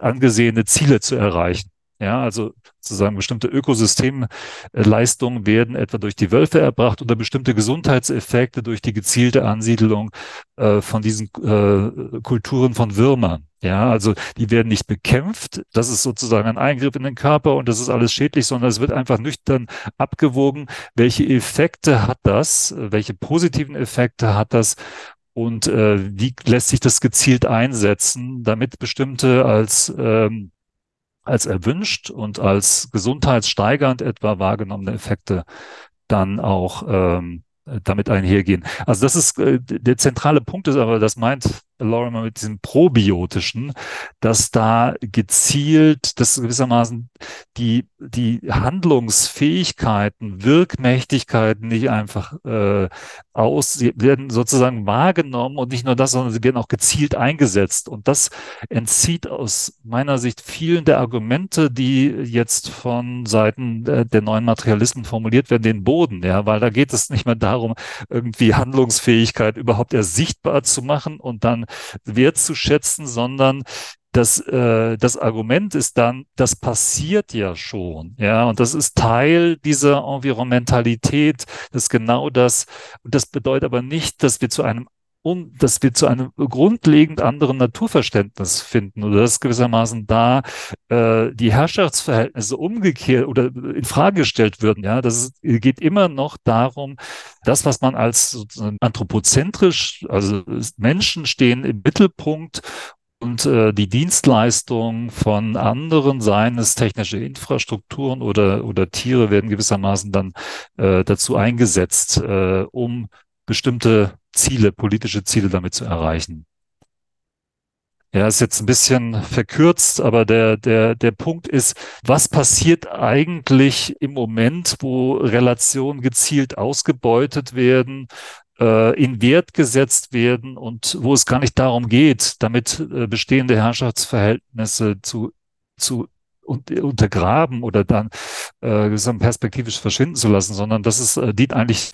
angesehene Ziele zu erreichen. Ja, also sozusagen bestimmte Ökosystemleistungen werden etwa durch die Wölfe erbracht oder bestimmte Gesundheitseffekte durch die gezielte Ansiedelung äh, von diesen äh, Kulturen von Würmern. Ja, also die werden nicht bekämpft. Das ist sozusagen ein Eingriff in den Körper und das ist alles schädlich, sondern es wird einfach nüchtern abgewogen. Welche Effekte hat das? Welche positiven Effekte hat das? Und äh, wie lässt sich das gezielt einsetzen, damit bestimmte als ähm, als erwünscht und als gesundheitssteigernd etwa wahrgenommene Effekte dann auch ähm, damit einhergehen. Also das ist äh, der zentrale Punkt ist aber, das meint Lorimer mit diesem probiotischen, dass da gezielt, dass gewissermaßen die, die Handlungsfähigkeiten, Wirkmächtigkeiten nicht einfach äh, aus, sie werden sozusagen wahrgenommen und nicht nur das, sondern sie werden auch gezielt eingesetzt. Und das entzieht aus meiner Sicht vielen der Argumente, die jetzt von Seiten der, der neuen Materialisten formuliert werden, den Boden, ja, weil da geht es nicht mehr darum, irgendwie Handlungsfähigkeit überhaupt erst sichtbar zu machen und dann wertzuschätzen, sondern das, äh, das Argument ist dann, das passiert ja schon, ja, und das ist Teil dieser Environmentalität, das ist genau das, und das bedeutet aber nicht, dass wir zu einem und dass wir zu einem grundlegend anderen Naturverständnis finden oder dass gewissermaßen da äh, die Herrschaftsverhältnisse umgekehrt oder in Frage gestellt würden. Ja, das geht immer noch darum, das, was man als anthropozentrisch, also Menschen stehen im Mittelpunkt und äh, die Dienstleistung von anderen, seien es technische Infrastrukturen oder, oder Tiere, werden gewissermaßen dann äh, dazu eingesetzt, äh, um bestimmte Ziele, politische Ziele damit zu erreichen. Ja, ist jetzt ein bisschen verkürzt, aber der, der, der Punkt ist, was passiert eigentlich im Moment, wo Relationen gezielt ausgebeutet werden, äh, in Wert gesetzt werden und wo es gar nicht darum geht, damit äh, bestehende Herrschaftsverhältnisse zu, zu und, untergraben oder dann äh, perspektivisch verschwinden zu lassen, sondern das ist, äh, dient eigentlich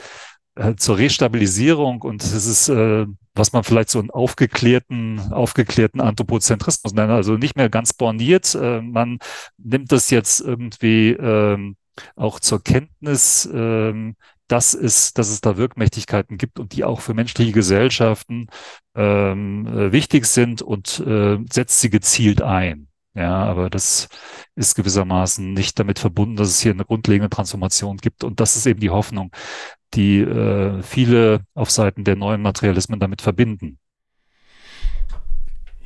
äh, zur Restabilisierung und es ist, äh, was man vielleicht so einen aufgeklärten, aufgeklärten Anthropozentrismus nennt, also nicht mehr ganz borniert. Äh, man nimmt das jetzt irgendwie ähm, auch zur Kenntnis, ähm, dass es, dass es da Wirkmächtigkeiten gibt und die auch für menschliche Gesellschaften ähm, äh, wichtig sind und äh, setzt sie gezielt ein. Ja, aber das ist gewissermaßen nicht damit verbunden, dass es hier eine grundlegende Transformation gibt. Und das ist eben die Hoffnung, die äh, viele auf Seiten der neuen Materialismen damit verbinden.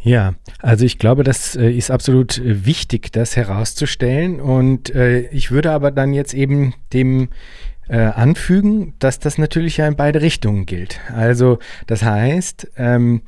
Ja, also ich glaube, das äh, ist absolut äh, wichtig, das herauszustellen. Und äh, ich würde aber dann jetzt eben dem äh, anfügen, dass das natürlich ja in beide Richtungen gilt. Also das heißt, ähm,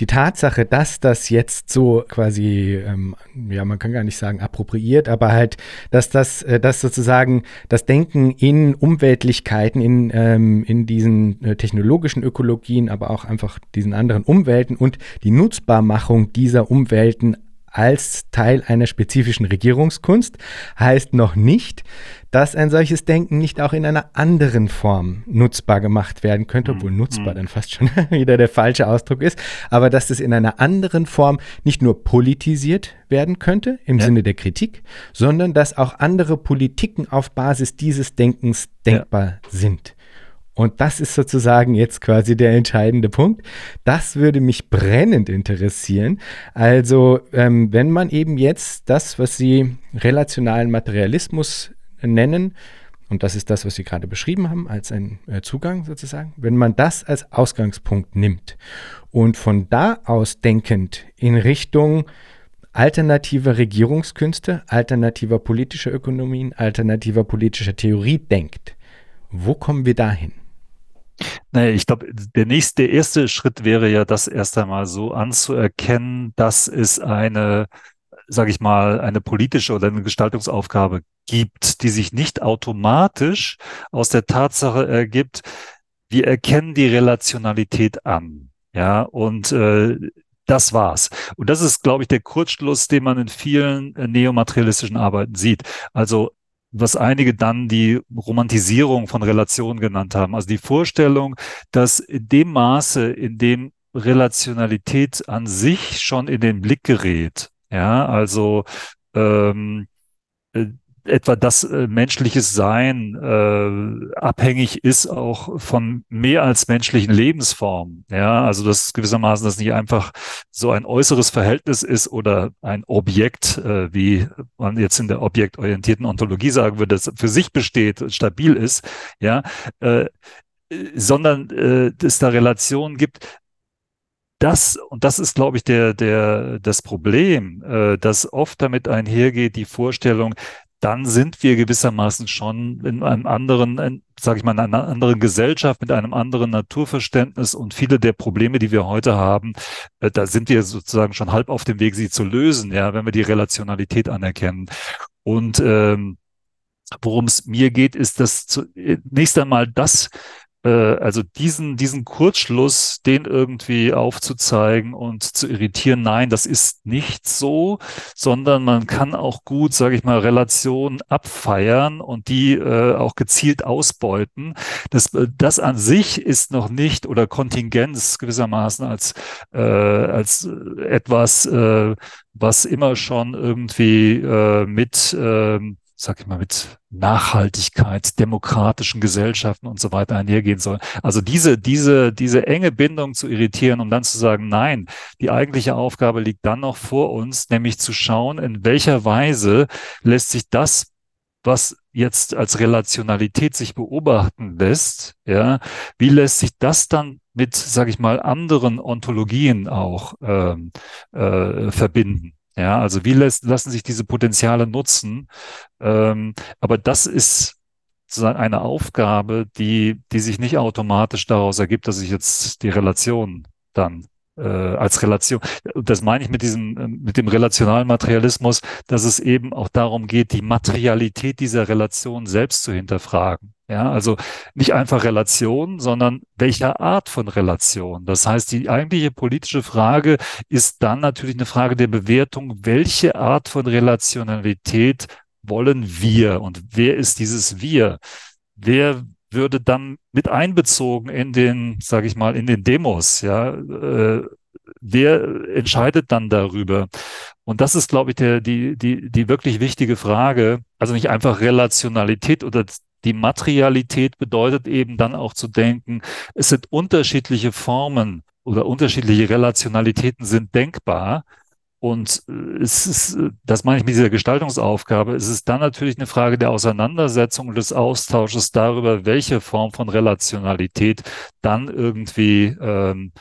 die Tatsache, dass das jetzt so quasi, ähm, ja, man kann gar nicht sagen appropriiert, aber halt, dass das, äh, dass sozusagen das Denken in Umweltlichkeiten, in, ähm, in diesen äh, technologischen Ökologien, aber auch einfach diesen anderen Umwelten und die Nutzbarmachung dieser Umwelten als Teil einer spezifischen Regierungskunst heißt noch nicht, dass ein solches Denken nicht auch in einer anderen Form nutzbar gemacht werden könnte, obwohl mhm. nutzbar mhm. dann fast schon wieder der falsche Ausdruck ist, aber dass es in einer anderen Form nicht nur politisiert werden könnte im ja. Sinne der Kritik, sondern dass auch andere Politiken auf Basis dieses Denkens denkbar ja. sind. Und das ist sozusagen jetzt quasi der entscheidende Punkt. Das würde mich brennend interessieren. Also, ähm, wenn man eben jetzt das, was Sie relationalen Materialismus nennen, und das ist das, was Sie gerade beschrieben haben, als ein äh, Zugang sozusagen, wenn man das als Ausgangspunkt nimmt und von da aus denkend in Richtung alternativer Regierungskünste, alternativer politischer Ökonomien, alternativer politischer Theorie denkt, wo kommen wir dahin? Naja, ich glaube, der nächste, der erste Schritt wäre ja, das erst einmal so anzuerkennen, dass es eine, sage ich mal, eine politische oder eine Gestaltungsaufgabe gibt, die sich nicht automatisch aus der Tatsache ergibt, wir erkennen die Relationalität an. Ja, und äh, das war's. Und das ist, glaube ich, der Kurzschluss, den man in vielen äh, neomaterialistischen Arbeiten sieht. Also was einige dann die Romantisierung von Relationen genannt haben. Also die Vorstellung, dass in dem Maße, in dem Relationalität an sich schon in den Blick gerät, ja, also ähm, äh, etwa das äh, menschliches Sein äh, abhängig ist auch von mehr als menschlichen Lebensformen. Ja, also das gewissermaßen das nicht einfach so ein äußeres Verhältnis ist oder ein Objekt, äh, wie man jetzt in der objektorientierten Ontologie sagen würde, das für sich besteht, stabil ist. Ja, äh, sondern äh, es da Relationen gibt, das, und das ist, glaube ich, der, der, das Problem, äh, dass oft damit einhergeht, die Vorstellung, dann sind wir gewissermaßen schon in einem anderen, sage ich mal, in einer anderen Gesellschaft mit einem anderen Naturverständnis und viele der Probleme, die wir heute haben, äh, da sind wir sozusagen schon halb auf dem Weg, sie zu lösen, ja, wenn wir die Relationalität anerkennen. Und ähm, worum es mir geht, ist, dass zunächst äh, einmal das äh, also diesen, diesen Kurzschluss, den irgendwie aufzuzeigen und zu irritieren, nein, das ist nicht so, sondern man kann auch gut, sage ich mal, Relationen abfeiern und die äh, auch gezielt ausbeuten. Das, äh, das an sich ist noch nicht oder Kontingenz gewissermaßen als, äh, als etwas, äh, was immer schon irgendwie äh, mit äh, sag ich mal, mit Nachhaltigkeit, demokratischen Gesellschaften und so weiter einhergehen soll. Also diese, diese, diese enge Bindung zu irritieren, um dann zu sagen, nein, die eigentliche Aufgabe liegt dann noch vor uns, nämlich zu schauen, in welcher Weise lässt sich das was jetzt als Relationalität sich beobachten lässt, ja, wie lässt sich das dann mit, sage ich mal, anderen Ontologien auch ähm, äh, verbinden? Ja, also wie lässt, lassen sich diese Potenziale nutzen? Ähm, aber das ist sozusagen eine Aufgabe, die, die sich nicht automatisch daraus ergibt, dass ich jetzt die Relation dann äh, als Relation. Das meine ich mit diesem, äh, mit dem relationalen Materialismus, dass es eben auch darum geht, die Materialität dieser Relation selbst zu hinterfragen. Ja, also nicht einfach Relation, sondern welcher Art von Relation. Das heißt, die eigentliche politische Frage ist dann natürlich eine Frage der Bewertung, welche Art von Relationalität wollen wir und wer ist dieses Wir? Wer würde dann mit einbezogen in den, sage ich mal, in den Demos, ja, äh, wer entscheidet dann darüber? Und das ist, glaube ich, der, die, die, die wirklich wichtige Frage. Also nicht einfach Relationalität oder die Materialität bedeutet eben dann auch zu denken, es sind unterschiedliche Formen oder unterschiedliche Relationalitäten sind denkbar. Und äh, es ist, äh, das meine ich mit dieser Gestaltungsaufgabe, es ist dann natürlich eine Frage der Auseinandersetzung und des Austausches darüber, welche Form von Relationalität dann irgendwie, ähm,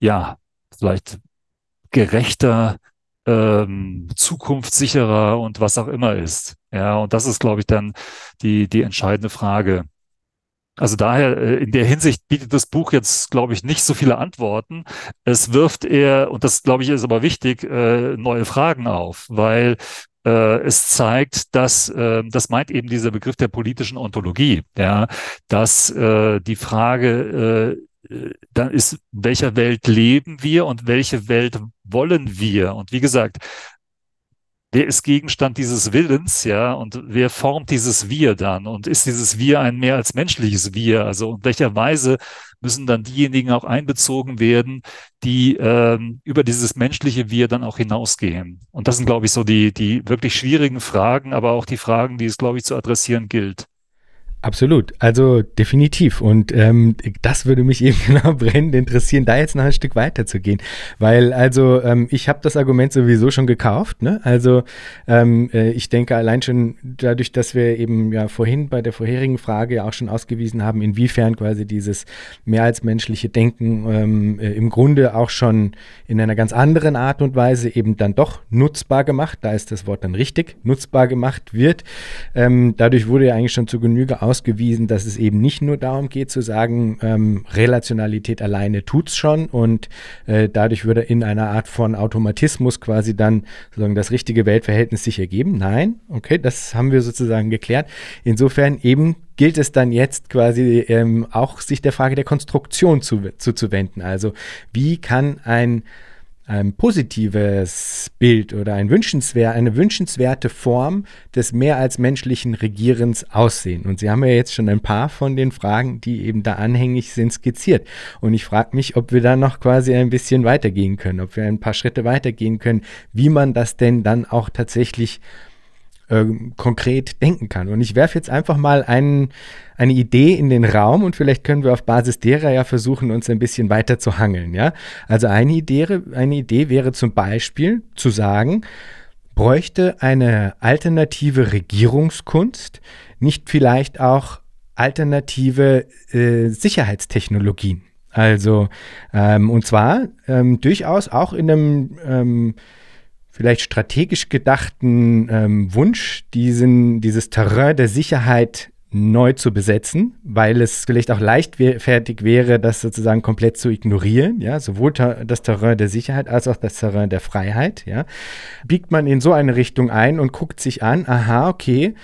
ja, vielleicht gerechter, ähm, zukunftssicherer und was auch immer ist. Ja, und das ist, glaube ich, dann die, die entscheidende Frage. Also daher, äh, in der Hinsicht bietet das Buch jetzt, glaube ich, nicht so viele Antworten. Es wirft eher, und das, glaube ich, ist aber wichtig, äh, neue Fragen auf, weil äh, es zeigt, dass, das meint eben dieser Begriff der politischen Ontologie, ja, dass die Frage dann ist, welcher Welt leben wir und welche Welt wollen wir? Und wie gesagt, wer ist Gegenstand dieses Willens, ja, und wer formt dieses Wir dann? Und ist dieses Wir ein mehr als menschliches Wir? Also in welcher Weise müssen dann diejenigen auch einbezogen werden, die ähm, über dieses menschliche Wir dann auch hinausgehen? Und das sind, glaube ich, so die, die wirklich schwierigen Fragen, aber auch die Fragen, die es, glaube ich, zu adressieren gilt. Absolut, also definitiv. Und ähm, das würde mich eben genau brennend interessieren, da jetzt noch ein Stück weiter zu gehen. Weil also ähm, ich habe das Argument sowieso schon gekauft. Ne? Also ähm, äh, ich denke allein schon dadurch, dass wir eben ja vorhin bei der vorherigen Frage ja auch schon ausgewiesen haben, inwiefern quasi dieses mehr als menschliche Denken ähm, äh, im Grunde auch schon in einer ganz anderen Art und Weise eben dann doch nutzbar gemacht, da ist das Wort dann richtig, nutzbar gemacht wird. Ähm, dadurch wurde ja eigentlich schon zu Genüge aus ausgewiesen, dass es eben nicht nur darum geht zu sagen, ähm, Relationalität alleine tut es schon und äh, dadurch würde in einer Art von Automatismus quasi dann sozusagen das richtige Weltverhältnis sich ergeben. Nein, okay, das haben wir sozusagen geklärt. Insofern eben gilt es dann jetzt quasi ähm, auch sich der Frage der Konstruktion zu, zuzuwenden. Also wie kann ein ein positives Bild oder ein wünschenswer eine wünschenswerte Form des mehr als menschlichen Regierens aussehen. Und Sie haben ja jetzt schon ein paar von den Fragen, die eben da anhängig sind, skizziert. Und ich frage mich, ob wir da noch quasi ein bisschen weitergehen können, ob wir ein paar Schritte weitergehen können, wie man das denn dann auch tatsächlich äh, konkret denken kann. Und ich werfe jetzt einfach mal einen, eine Idee in den Raum und vielleicht können wir auf Basis derer ja versuchen, uns ein bisschen weiter zu hangeln. Ja? Also eine Idee, eine Idee wäre zum Beispiel zu sagen, bräuchte eine alternative Regierungskunst nicht vielleicht auch alternative äh, Sicherheitstechnologien? Also, ähm, und zwar ähm, durchaus auch in einem ähm, vielleicht strategisch gedachten ähm, Wunsch, diesen, dieses Terrain der Sicherheit neu zu besetzen, weil es vielleicht auch leichtfertig wäre, das sozusagen komplett zu ignorieren, ja, sowohl das Terrain der Sicherheit als auch das Terrain der Freiheit, ja. Biegt man in so eine Richtung ein und guckt sich an, aha, okay,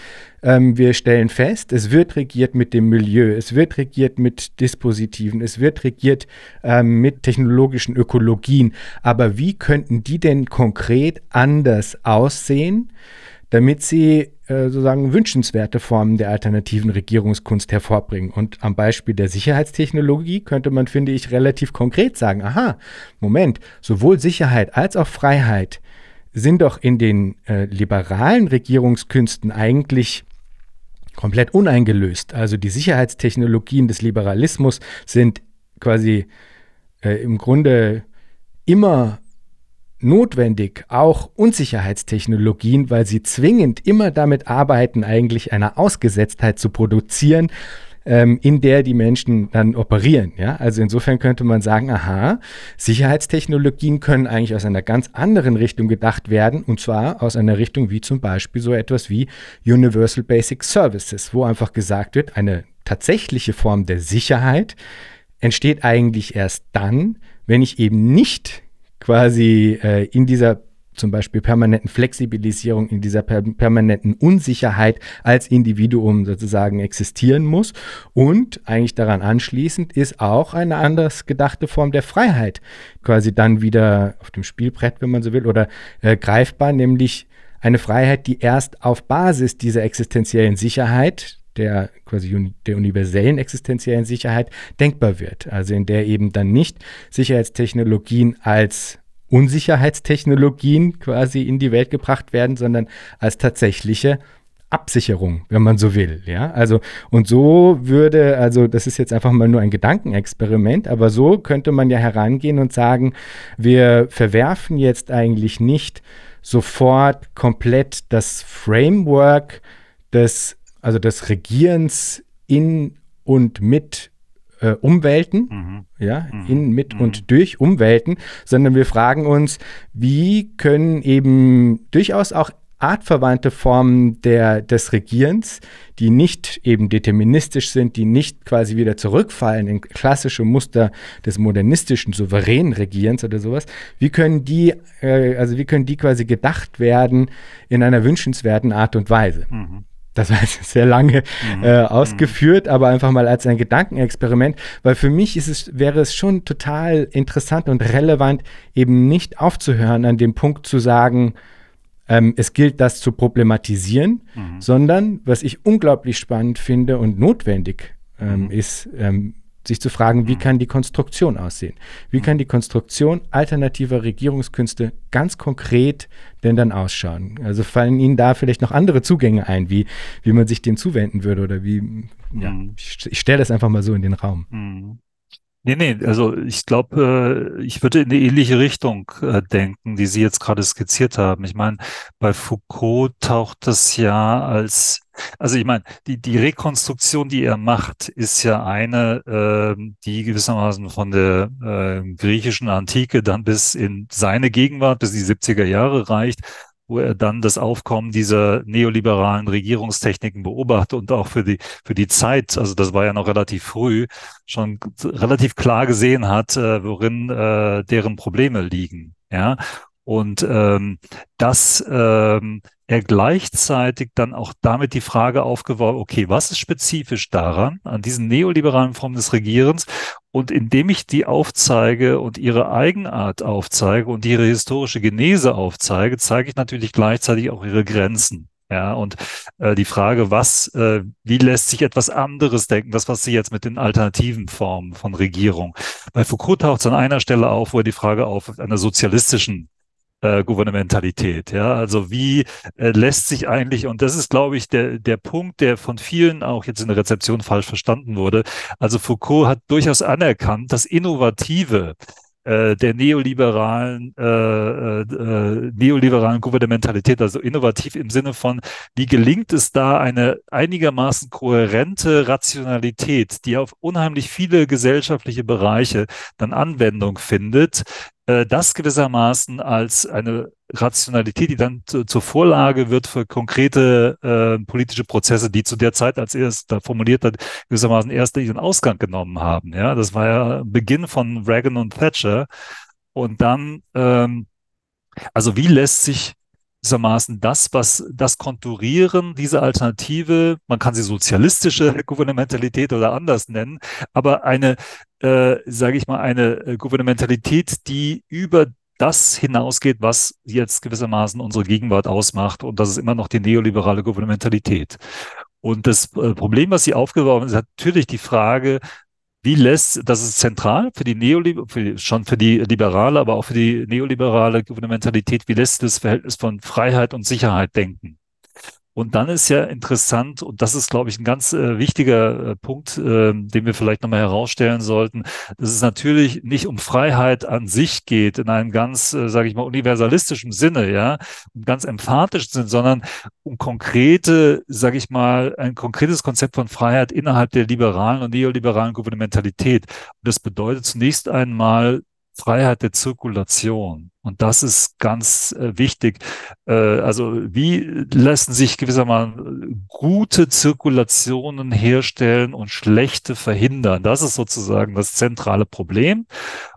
ähm, wir stellen fest, es wird regiert mit dem Milieu, es wird regiert mit Dispositiven, es wird regiert ähm, mit technologischen Ökologien. Aber wie könnten die denn konkret anders aussehen, damit sie äh, sozusagen wünschenswerte Formen der alternativen Regierungskunst hervorbringen? Und am Beispiel der Sicherheitstechnologie könnte man, finde ich, relativ konkret sagen, aha, Moment, sowohl Sicherheit als auch Freiheit sind doch in den äh, liberalen Regierungskünsten eigentlich komplett uneingelöst. Also die Sicherheitstechnologien des Liberalismus sind quasi äh, im Grunde immer notwendig, auch Unsicherheitstechnologien, weil sie zwingend immer damit arbeiten, eigentlich eine Ausgesetztheit zu produzieren, ähm, in der die Menschen dann operieren. Ja? Also insofern könnte man sagen, aha, Sicherheitstechnologien können eigentlich aus einer ganz anderen Richtung gedacht werden, und zwar aus einer Richtung wie zum Beispiel so etwas wie Universal Basic Services, wo einfach gesagt wird, eine tatsächliche Form der Sicherheit entsteht eigentlich erst dann, wenn ich eben nicht quasi äh, in dieser zum Beispiel permanenten Flexibilisierung, in dieser per permanenten Unsicherheit als Individuum sozusagen existieren muss. Und eigentlich daran anschließend ist auch eine anders gedachte Form der Freiheit quasi dann wieder auf dem Spielbrett, wenn man so will, oder äh, greifbar, nämlich eine Freiheit, die erst auf Basis dieser existenziellen Sicherheit der quasi der universellen existenziellen Sicherheit denkbar wird. Also in der eben dann nicht Sicherheitstechnologien als Unsicherheitstechnologien quasi in die Welt gebracht werden, sondern als tatsächliche Absicherung, wenn man so will, ja. Also, und so würde, also, das ist jetzt einfach mal nur ein Gedankenexperiment, aber so könnte man ja herangehen und sagen, wir verwerfen jetzt eigentlich nicht sofort komplett das Framework des, also des Regierens in und mit äh, Umwelten, mhm. ja, mhm. in, mit mhm. und durch Umwelten, sondern wir fragen uns, wie können eben durchaus auch artverwandte Formen der, des Regierens, die nicht eben deterministisch sind, die nicht quasi wieder zurückfallen in klassische Muster des modernistischen souveränen Regierens oder sowas, wie können die, äh, also wie können die quasi gedacht werden in einer wünschenswerten Art und Weise? Mhm. Das war jetzt sehr lange mhm. äh, ausgeführt, mhm. aber einfach mal als ein Gedankenexperiment, weil für mich ist es, wäre es schon total interessant und relevant, eben nicht aufzuhören, an dem Punkt zu sagen, ähm, es gilt, das zu problematisieren, mhm. sondern was ich unglaublich spannend finde und notwendig ähm, mhm. ist, ähm, sich zu fragen, wie kann die Konstruktion aussehen? Wie kann die Konstruktion alternativer Regierungskünste ganz konkret denn dann ausschauen? Also fallen Ihnen da vielleicht noch andere Zugänge ein, wie, wie man sich dem zuwenden würde oder wie, ja, mhm. ich, ich stelle das einfach mal so in den Raum. Mhm. Nee, nee, also ich glaube, äh, ich würde in eine ähnliche Richtung äh, denken, die Sie jetzt gerade skizziert haben. Ich meine, bei Foucault taucht das ja als, also ich meine, die, die Rekonstruktion, die er macht, ist ja eine, äh, die gewissermaßen von der äh, griechischen Antike dann bis in seine Gegenwart, bis die 70er Jahre reicht wo er dann das Aufkommen dieser neoliberalen Regierungstechniken beobachtet und auch für die, für die Zeit, also das war ja noch relativ früh, schon relativ klar gesehen hat, äh, worin äh, deren Probleme liegen. Ja, und ähm, das ähm, er gleichzeitig dann auch damit die Frage aufgeworfen, okay, was ist spezifisch daran, an diesen neoliberalen Formen des Regierens? Und indem ich die aufzeige und ihre Eigenart aufzeige und ihre historische Genese aufzeige, zeige ich natürlich gleichzeitig auch ihre Grenzen. Ja, und äh, die Frage, was, äh, wie lässt sich etwas anderes denken, das, was Sie jetzt mit den alternativen Formen von Regierung. Bei Foucault taucht es an einer Stelle auf, wo er die Frage auf einer sozialistischen äh, Gouvernementalität. Ja, also wie äh, lässt sich eigentlich, und das ist, glaube ich, der, der Punkt, der von vielen auch jetzt in der Rezeption falsch verstanden wurde. Also Foucault hat durchaus anerkannt, dass Innovative äh, der neoliberalen, äh, äh, äh, neoliberalen Gouvernementalität, also innovativ im Sinne von, wie gelingt es da eine einigermaßen kohärente Rationalität, die auf unheimlich viele gesellschaftliche Bereiche dann Anwendung findet, äh, das gewissermaßen als eine Rationalität, die dann zu, zur Vorlage wird für konkrete äh, politische Prozesse, die zu der Zeit, als er es da formuliert hat, gewissermaßen erst ihren Ausgang genommen haben. Ja, das war ja Beginn von Reagan und Thatcher. Und dann, ähm, also wie lässt sich gewissermaßen das, was das Konturieren, diese Alternative, man kann sie sozialistische Gouvernementalität oder anders nennen, aber eine äh, sage ich mal, eine äh, Gouvernementalität, die über das hinausgeht, was jetzt gewissermaßen unsere Gegenwart ausmacht. Und das ist immer noch die neoliberale Gouvernementalität. Und das äh, Problem, was sie aufgeworfen ist, ist natürlich die Frage, wie lässt, das ist zentral für die Neoliberale, schon für die Liberale, aber auch für die neoliberale Gouvernementalität, wie lässt das Verhältnis von Freiheit und Sicherheit denken? Und dann ist ja interessant, und das ist, glaube ich, ein ganz äh, wichtiger äh, Punkt, äh, den wir vielleicht nochmal herausstellen sollten, dass es natürlich nicht um Freiheit an sich geht, in einem ganz, äh, sage ich mal, universalistischen Sinne, ja, und ganz emphatischen Sinne, sondern um konkrete, sage ich mal, ein konkretes Konzept von Freiheit innerhalb der liberalen und neoliberalen Gouvernementalität. Und das bedeutet zunächst einmal Freiheit der Zirkulation. Und das ist ganz äh, wichtig. Äh, also wie lassen sich gewissermaßen gute Zirkulationen herstellen und schlechte verhindern? Das ist sozusagen das zentrale Problem.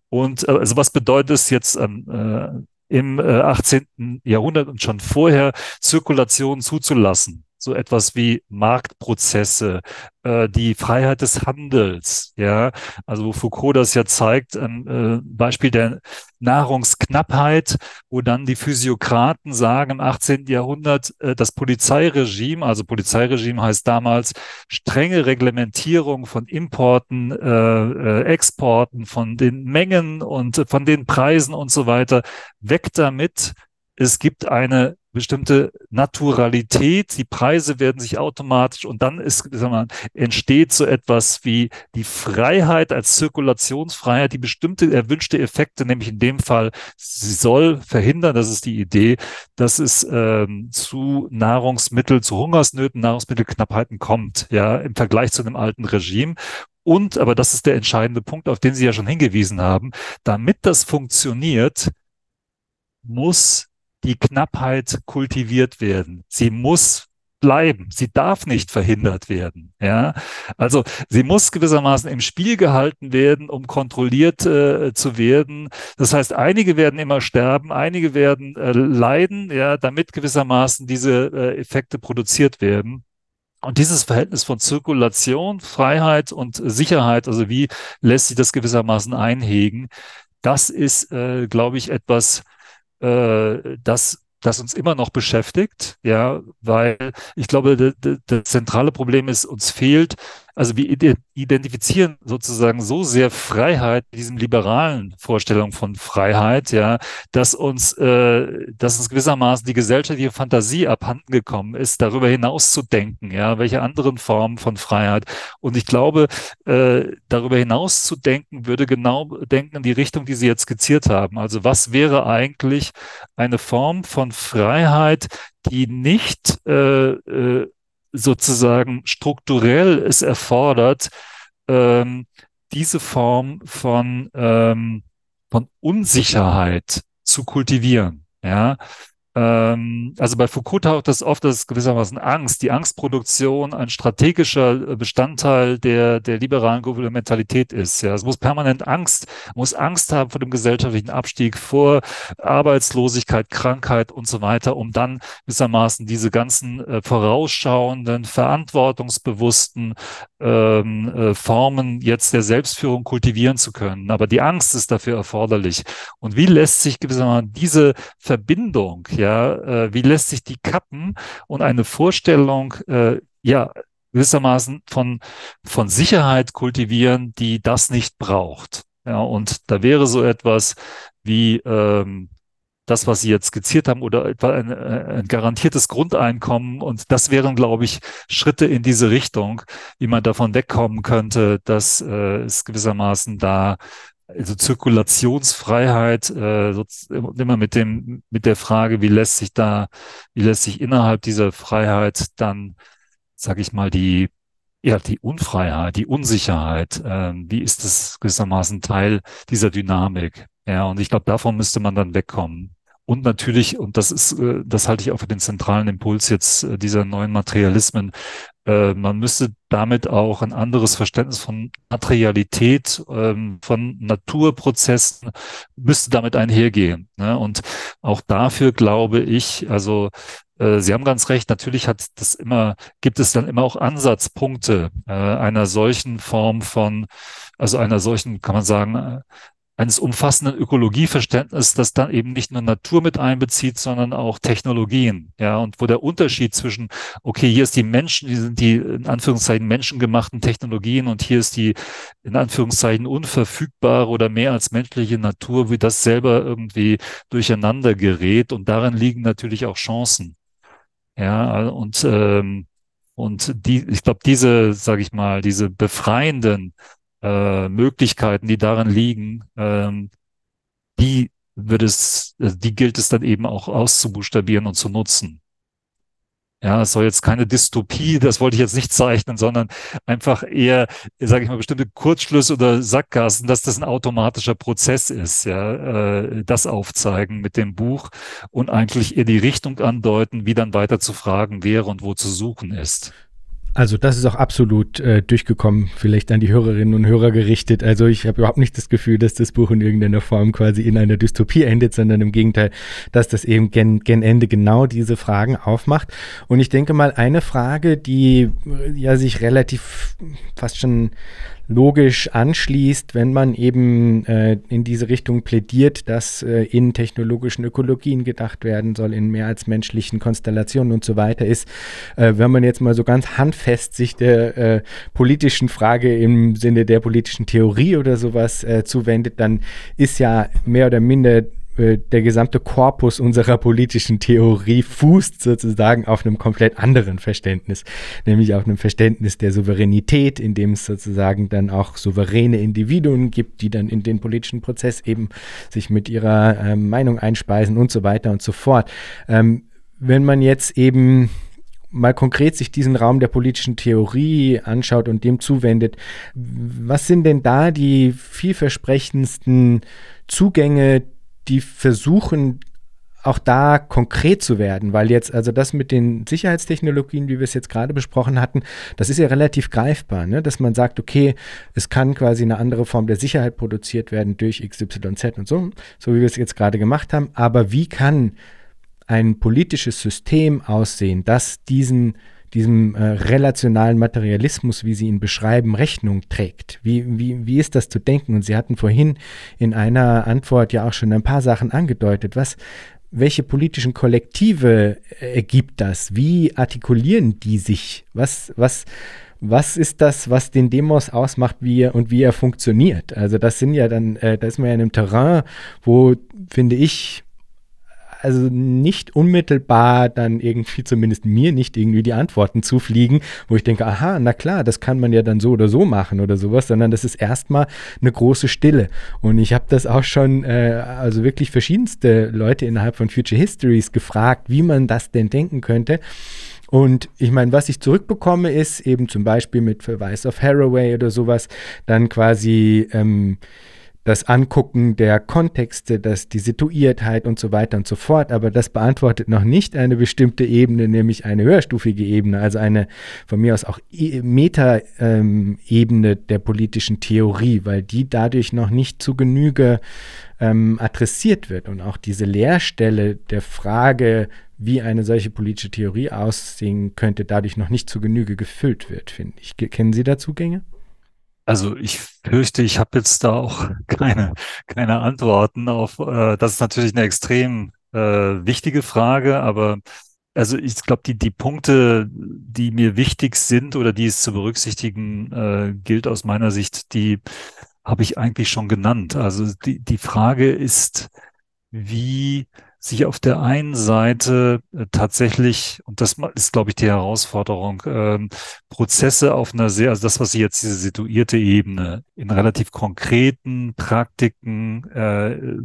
Und äh, also was bedeutet es jetzt an, äh, im äh, 18. Jahrhundert und schon vorher Zirkulation zuzulassen? So etwas wie Marktprozesse, äh, die Freiheit des Handels, ja, also wo Foucault das ja zeigt, ein äh, Beispiel der Nahrungsknappheit, wo dann die Physiokraten sagen im 18. Jahrhundert, äh, das Polizeiregime, also Polizeiregime heißt damals strenge Reglementierung von Importen, äh, äh, Exporten, von den Mengen und von den Preisen und so weiter, weg damit. Es gibt eine bestimmte Naturalität, die Preise werden sich automatisch und dann ist, sagen wir, entsteht so etwas wie die Freiheit als Zirkulationsfreiheit, die bestimmte erwünschte Effekte, nämlich in dem Fall, sie soll verhindern, das ist die Idee, dass es ähm, zu Nahrungsmittel, zu Hungersnöten, Nahrungsmittelknappheiten kommt, ja, im Vergleich zu einem alten Regime. Und, aber das ist der entscheidende Punkt, auf den Sie ja schon hingewiesen haben, damit das funktioniert, muss die Knappheit kultiviert werden. Sie muss bleiben. Sie darf nicht verhindert werden. Ja, also sie muss gewissermaßen im Spiel gehalten werden, um kontrolliert äh, zu werden. Das heißt, einige werden immer sterben, einige werden äh, leiden, ja, damit gewissermaßen diese äh, Effekte produziert werden. Und dieses Verhältnis von Zirkulation, Freiheit und Sicherheit, also wie lässt sich das gewissermaßen einhegen, das ist, äh, glaube ich, etwas, äh, das das uns immer noch beschäftigt, ja, weil ich glaube, das zentrale Problem ist, uns fehlt also wir identifizieren sozusagen so sehr Freiheit mit diesem liberalen Vorstellung von Freiheit, ja, dass uns, äh, dass uns gewissermaßen die gesellschaftliche Fantasie abhanden gekommen ist, darüber hinaus zu denken, ja, welche anderen Formen von Freiheit. Und ich glaube, äh, darüber hinaus zu denken, würde genau denken in die Richtung, die Sie jetzt skizziert haben. Also was wäre eigentlich eine Form von Freiheit, die nicht äh, äh, sozusagen strukturell es erfordert, ähm, diese Form von, ähm, von Unsicherheit zu kultivieren. Ja, also bei Foucault taucht das oft als gewissermaßen Angst, die Angstproduktion ein strategischer äh, Bestandteil der, der liberalen Gouvernementalität ist. Ja, es muss permanent Angst, muss Angst haben vor dem gesellschaftlichen Abstieg, vor Arbeitslosigkeit, Krankheit und so weiter, um dann gewissermaßen diese ganzen äh, vorausschauenden, verantwortungsbewussten ähm, äh, Formen jetzt der Selbstführung kultivieren zu können. Aber die Angst ist dafür erforderlich. Und wie lässt sich gewissermaßen diese Verbindung ja, äh, wie lässt sich die kappen und eine Vorstellung, äh, ja, gewissermaßen von, von Sicherheit kultivieren, die das nicht braucht. Ja, und da wäre so etwas wie ähm, das, was Sie jetzt skizziert haben, oder etwa ein, äh, ein garantiertes Grundeinkommen. Und das wären, glaube ich, Schritte in diese Richtung, wie man davon wegkommen könnte, dass äh, es gewissermaßen da also Zirkulationsfreiheit, äh, immer mit dem, mit der Frage, wie lässt sich da, wie lässt sich innerhalb dieser Freiheit dann, sag ich mal, die, ja, die Unfreiheit, die Unsicherheit, äh, wie ist das gewissermaßen Teil dieser Dynamik? Ja, und ich glaube, davon müsste man dann wegkommen. Und natürlich, und das ist, äh, das halte ich auch für den zentralen Impuls jetzt äh, dieser neuen Materialismen, äh, man müsste damit auch ein anderes Verständnis von Materialität, ähm, von Naturprozessen, müsste damit einhergehen. Ne? Und auch dafür glaube ich, also Sie haben ganz recht, natürlich hat das immer, gibt es dann immer auch Ansatzpunkte einer solchen Form von, also einer solchen, kann man sagen, eines umfassenden Ökologieverständnisses, das dann eben nicht nur Natur mit einbezieht, sondern auch Technologien. Ja, und wo der Unterschied zwischen, okay, hier ist die Menschen, die sind die in Anführungszeichen menschengemachten Technologien und hier ist die in Anführungszeichen unverfügbare oder mehr als menschliche Natur, wie das selber irgendwie durcheinander gerät. Und darin liegen natürlich auch Chancen. Ja, und, ähm, und die, ich glaube, diese, sage ich mal, diese befreienden äh, Möglichkeiten, die darin liegen, ähm, die wird es, äh, die gilt es dann eben auch auszubuchstabieren und zu nutzen. Ja, es soll jetzt keine Dystopie, das wollte ich jetzt nicht zeichnen, sondern einfach eher, sage ich mal, bestimmte Kurzschlüsse oder Sackgassen, dass das ein automatischer Prozess ist, ja, äh, das aufzeigen mit dem Buch und eigentlich eher die Richtung andeuten, wie dann weiter zu fragen wäre und wo zu suchen ist. Also das ist auch absolut äh, durchgekommen, vielleicht an die Hörerinnen und Hörer gerichtet. Also ich habe überhaupt nicht das Gefühl, dass das Buch in irgendeiner Form quasi in einer Dystopie endet, sondern im Gegenteil, dass das eben gen, gen Ende genau diese Fragen aufmacht. Und ich denke mal, eine Frage, die äh, ja sich relativ fast schon logisch anschließt, wenn man eben äh, in diese Richtung plädiert, dass äh, in technologischen Ökologien gedacht werden soll, in mehr als menschlichen Konstellationen und so weiter, ist, äh, wenn man jetzt mal so ganz handfest sich der äh, politischen Frage im Sinne der politischen Theorie oder sowas äh, zuwendet, dann ist ja mehr oder minder der gesamte Korpus unserer politischen Theorie fußt sozusagen auf einem komplett anderen Verständnis, nämlich auf einem Verständnis der Souveränität, in dem es sozusagen dann auch souveräne Individuen gibt, die dann in den politischen Prozess eben sich mit ihrer äh, Meinung einspeisen und so weiter und so fort. Ähm, wenn man jetzt eben mal konkret sich diesen Raum der politischen Theorie anschaut und dem zuwendet, was sind denn da die vielversprechendsten Zugänge, die versuchen auch da konkret zu werden, weil jetzt, also das mit den Sicherheitstechnologien, wie wir es jetzt gerade besprochen hatten, das ist ja relativ greifbar, ne? dass man sagt, okay, es kann quasi eine andere Form der Sicherheit produziert werden durch XYZ und so, so wie wir es jetzt gerade gemacht haben. Aber wie kann ein politisches System aussehen, das diesen diesem äh, relationalen Materialismus, wie Sie ihn beschreiben, Rechnung trägt. Wie, wie, wie ist das zu denken? Und Sie hatten vorhin in einer Antwort ja auch schon ein paar Sachen angedeutet. Was, welche politischen Kollektive äh, ergibt das? Wie artikulieren die sich? Was, was, was ist das, was den Demos ausmacht, wie er und wie er funktioniert? Also das sind ja dann, äh, da ist man ja in einem Terrain, wo, finde ich, also nicht unmittelbar dann irgendwie, zumindest mir nicht irgendwie die Antworten zufliegen, wo ich denke, aha, na klar, das kann man ja dann so oder so machen oder sowas, sondern das ist erstmal eine große Stille. Und ich habe das auch schon, äh, also wirklich verschiedenste Leute innerhalb von Future Histories gefragt, wie man das denn denken könnte. Und ich meine, was ich zurückbekomme, ist eben zum Beispiel mit Verweis auf Haraway oder sowas, dann quasi ähm, das Angucken der Kontexte, das, die Situiertheit und so weiter und so fort. Aber das beantwortet noch nicht eine bestimmte Ebene, nämlich eine höherstufige Ebene, also eine von mir aus auch e Meta-Ebene ähm, der politischen Theorie, weil die dadurch noch nicht zu Genüge ähm, adressiert wird. Und auch diese Leerstelle der Frage, wie eine solche politische Theorie aussehen könnte, dadurch noch nicht zu Genüge gefüllt wird, finde ich. Kennen Sie da Zugänge? Also ich fürchte, ich habe jetzt da auch keine, keine Antworten auf. Äh, das ist natürlich eine extrem äh, wichtige Frage, aber also ich glaube, die, die Punkte, die mir wichtig sind oder die es zu berücksichtigen äh, gilt aus meiner Sicht, die habe ich eigentlich schon genannt. Also die, die Frage ist, wie sich auf der einen Seite äh, tatsächlich, und das ist, glaube ich, die Herausforderung, ähm, Prozesse auf einer sehr, also das, was Sie jetzt diese situierte Ebene in relativ konkreten Praktiken, äh,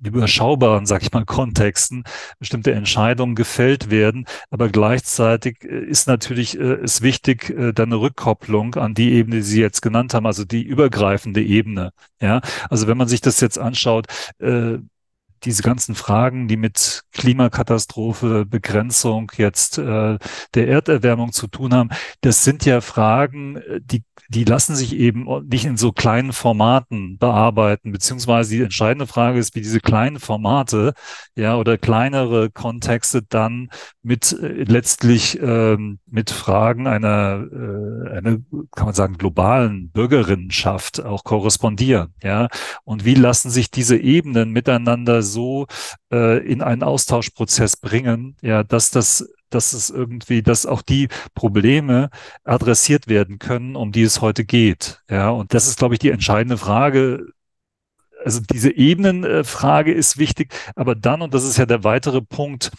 überschaubaren, sag ich mal, Kontexten bestimmte Entscheidungen gefällt werden. Aber gleichzeitig äh, ist natürlich äh, ist wichtig, äh, dann eine Rückkopplung an die Ebene, die Sie jetzt genannt haben, also die übergreifende Ebene. Ja, also wenn man sich das jetzt anschaut, äh, diese ganzen Fragen, die mit Klimakatastrophe, Begrenzung jetzt äh, der Erderwärmung zu tun haben, das sind ja Fragen, äh, die, die lassen sich eben nicht in so kleinen Formaten bearbeiten, beziehungsweise die entscheidende Frage ist, wie diese kleinen Formate, ja, oder kleinere Kontexte dann mit äh, letztlich ähm, mit Fragen einer, äh, einer, kann man sagen, globalen Bürgerinnenschaft auch korrespondieren, ja. Und wie lassen sich diese Ebenen miteinander so äh, in einen Austauschprozess bringen, ja, dass das dass es irgendwie, dass auch die Probleme adressiert werden können, um die es heute geht. Ja, und das ist, glaube ich, die entscheidende Frage. Also diese Ebenenfrage ist wichtig, aber dann, und das ist ja der weitere Punkt,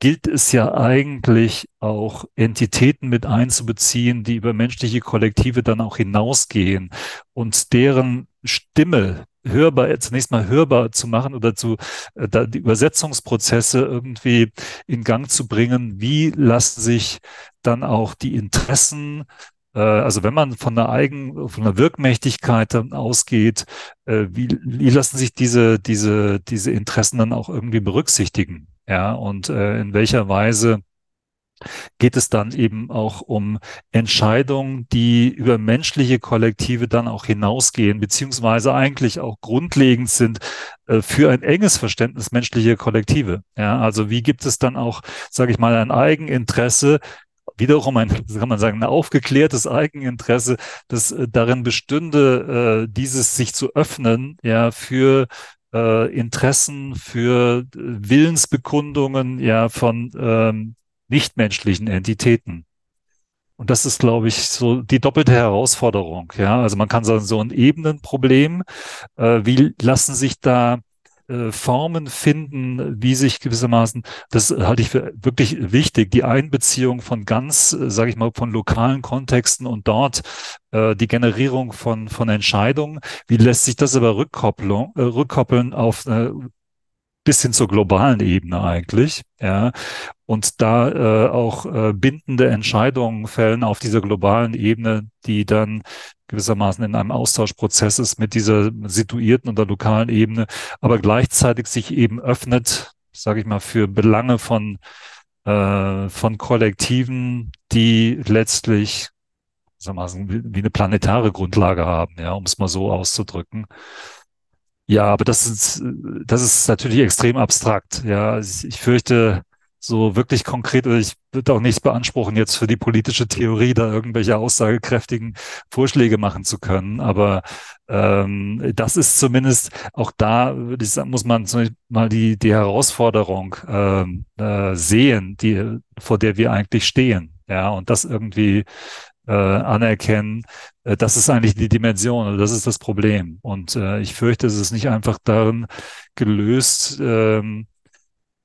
gilt es ja eigentlich auch Entitäten mit einzubeziehen, die über menschliche Kollektive dann auch hinausgehen und deren Stimme hörbar, zunächst mal hörbar zu machen oder zu äh, da die Übersetzungsprozesse irgendwie in Gang zu bringen. Wie lassen sich dann auch die Interessen äh, also wenn man von einer Eigen, von einer Wirkmächtigkeit dann ausgeht, äh, wie, wie lassen sich diese, diese, diese Interessen dann auch irgendwie berücksichtigen? Ja, und äh, in welcher Weise geht es dann eben auch um Entscheidungen, die über menschliche Kollektive dann auch hinausgehen, beziehungsweise eigentlich auch grundlegend sind äh, für ein enges Verständnis menschlicher Kollektive. Ja, also wie gibt es dann auch, sage ich mal, ein Eigeninteresse, wiederum ein, kann man sagen, ein aufgeklärtes Eigeninteresse, das äh, darin bestünde, äh, dieses sich zu öffnen, ja, für Interessen, für Willensbekundungen, ja, von ähm, nichtmenschlichen Entitäten. Und das ist, glaube ich, so die doppelte Herausforderung. Ja, also man kann sagen, so ein Ebenenproblem. Äh, wie lassen sich da äh, Formen finden, wie sich gewissermaßen, das halte ich für wirklich wichtig, die Einbeziehung von ganz, äh, sage ich mal, von lokalen Kontexten und dort äh, die Generierung von, von Entscheidungen. Wie lässt sich das aber rückkoppeln, äh, rückkoppeln auf eine bis hin zur globalen Ebene eigentlich, ja, und da äh, auch äh, bindende Entscheidungen fällen auf dieser globalen Ebene, die dann gewissermaßen in einem Austauschprozess ist mit dieser situierten oder lokalen Ebene, aber gleichzeitig sich eben öffnet, sage ich mal, für Belange von äh, von Kollektiven, die letztlich sagen wir wie eine planetare Grundlage haben, ja, um es mal so auszudrücken. Ja, aber das ist, das ist natürlich extrem abstrakt. Ja, ich fürchte, so wirklich konkret, ich würde auch nichts beanspruchen, jetzt für die politische Theorie da irgendwelche aussagekräftigen Vorschläge machen zu können. Aber ähm, das ist zumindest auch da, würde ich sagen, muss man mal die, die Herausforderung ähm, äh, sehen, die, vor der wir eigentlich stehen. Ja, und das irgendwie äh, anerkennen, äh, das ist eigentlich die Dimension, also das ist das Problem. Und äh, ich fürchte, es ist nicht einfach darin gelöst, ähm,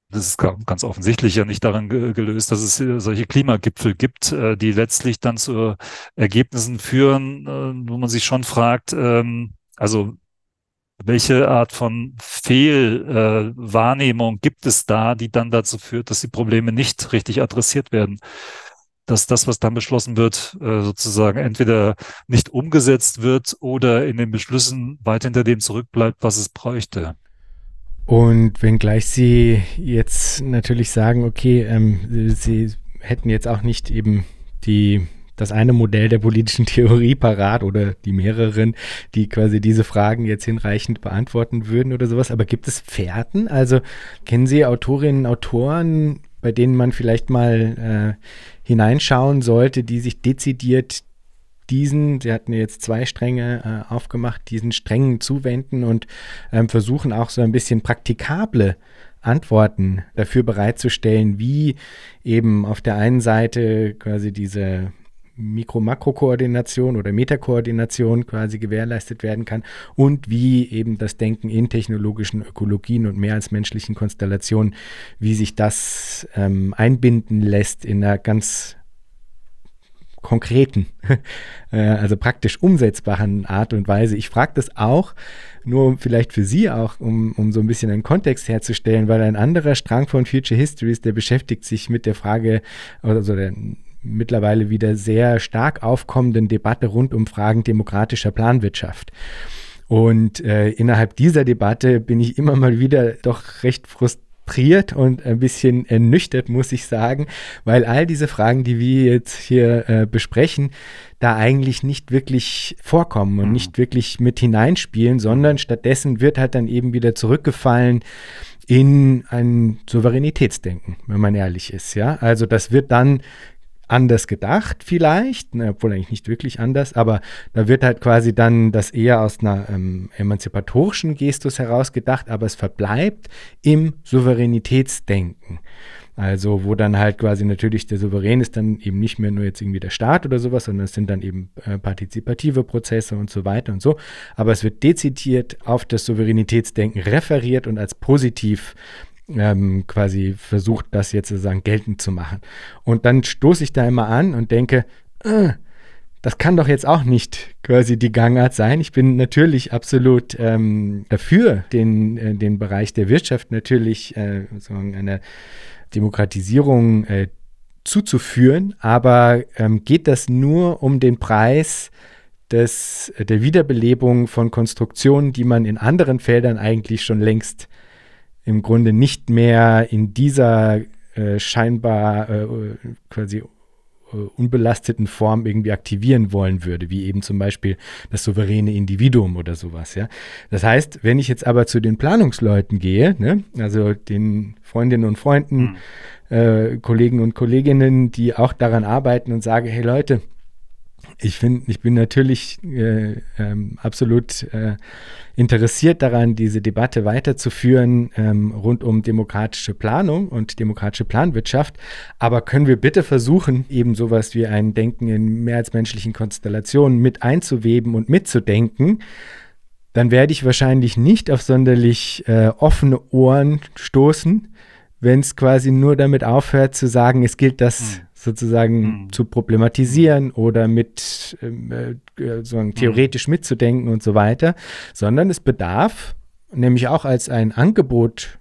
das ist ganz offensichtlich ja nicht daran gelöst, dass es solche Klimagipfel gibt, äh, die letztlich dann zu Ergebnissen führen, äh, wo man sich schon fragt, ähm, also welche Art von Fehlwahrnehmung gibt es da, die dann dazu führt, dass die Probleme nicht richtig adressiert werden? Dass das, was dann beschlossen wird, äh, sozusagen entweder nicht umgesetzt wird oder in den Beschlüssen weit hinter dem zurückbleibt, was es bräuchte. Und wenngleich Sie jetzt natürlich sagen, okay, ähm, Sie hätten jetzt auch nicht eben die das eine Modell der politischen Theorie parat oder die mehreren, die quasi diese Fragen jetzt hinreichend beantworten würden oder sowas. Aber gibt es Fährten? Also kennen Sie Autorinnen, Autoren, bei denen man vielleicht mal äh, hineinschauen sollte, die sich dezidiert diesen, Sie hatten jetzt zwei Stränge äh, aufgemacht, diesen Strängen zuwenden und ähm, versuchen auch so ein bisschen praktikable Antworten dafür bereitzustellen, wie eben auf der einen Seite quasi diese Mikro-Makro-Koordination oder Metakoordination quasi gewährleistet werden kann und wie eben das Denken in technologischen Ökologien und mehr als menschlichen Konstellationen, wie sich das ähm, einbinden lässt in einer ganz konkreten, äh, also praktisch umsetzbaren Art und Weise. Ich frage das auch, nur vielleicht für Sie auch, um, um so ein bisschen einen Kontext herzustellen, weil ein anderer Strang von Future Histories, der beschäftigt sich mit der Frage, also der mittlerweile wieder sehr stark aufkommenden Debatte rund um Fragen demokratischer Planwirtschaft. Und äh, innerhalb dieser Debatte bin ich immer mal wieder doch recht frustriert und ein bisschen ernüchtert, muss ich sagen, weil all diese Fragen, die wir jetzt hier äh, besprechen, da eigentlich nicht wirklich vorkommen und mhm. nicht wirklich mit hineinspielen, sondern stattdessen wird halt dann eben wieder zurückgefallen in ein Souveränitätsdenken, wenn man ehrlich ist, ja. Also das wird dann anders gedacht vielleicht, ne, obwohl eigentlich nicht wirklich anders, aber da wird halt quasi dann das eher aus einer ähm, emanzipatorischen Gestus heraus gedacht, aber es verbleibt im Souveränitätsdenken. Also wo dann halt quasi natürlich der Souverän ist dann eben nicht mehr nur jetzt irgendwie der Staat oder sowas, sondern es sind dann eben äh, partizipative Prozesse und so weiter und so. Aber es wird dezidiert auf das Souveränitätsdenken referiert und als positiv ähm, quasi versucht, das jetzt sozusagen geltend zu machen. Und dann stoße ich da immer an und denke, äh, das kann doch jetzt auch nicht quasi die Gangart sein. Ich bin natürlich absolut ähm, dafür, den, äh, den Bereich der Wirtschaft natürlich äh, eine Demokratisierung äh, zuzuführen, aber ähm, geht das nur um den Preis des, der Wiederbelebung von Konstruktionen, die man in anderen Feldern eigentlich schon längst im Grunde nicht mehr in dieser äh, scheinbar äh, quasi äh, unbelasteten Form irgendwie aktivieren wollen würde, wie eben zum Beispiel das souveräne Individuum oder sowas. Ja? Das heißt, wenn ich jetzt aber zu den Planungsleuten gehe, ne, also den Freundinnen und Freunden, mhm. äh, Kollegen und Kolleginnen, die auch daran arbeiten und sage, hey Leute, ich finde, ich bin natürlich äh, ähm, absolut äh, interessiert daran, diese Debatte weiterzuführen ähm, rund um demokratische Planung und demokratische Planwirtschaft. Aber können wir bitte versuchen, eben sowas wie ein Denken in mehr als menschlichen Konstellationen mit einzuweben und mitzudenken? Dann werde ich wahrscheinlich nicht auf sonderlich äh, offene Ohren stoßen, wenn es quasi nur damit aufhört zu sagen, es gilt das. Hm sozusagen mhm. zu problematisieren oder mit ähm, äh, sozusagen theoretisch mhm. mitzudenken und so weiter, sondern es bedarf, nämlich auch als ein Angebot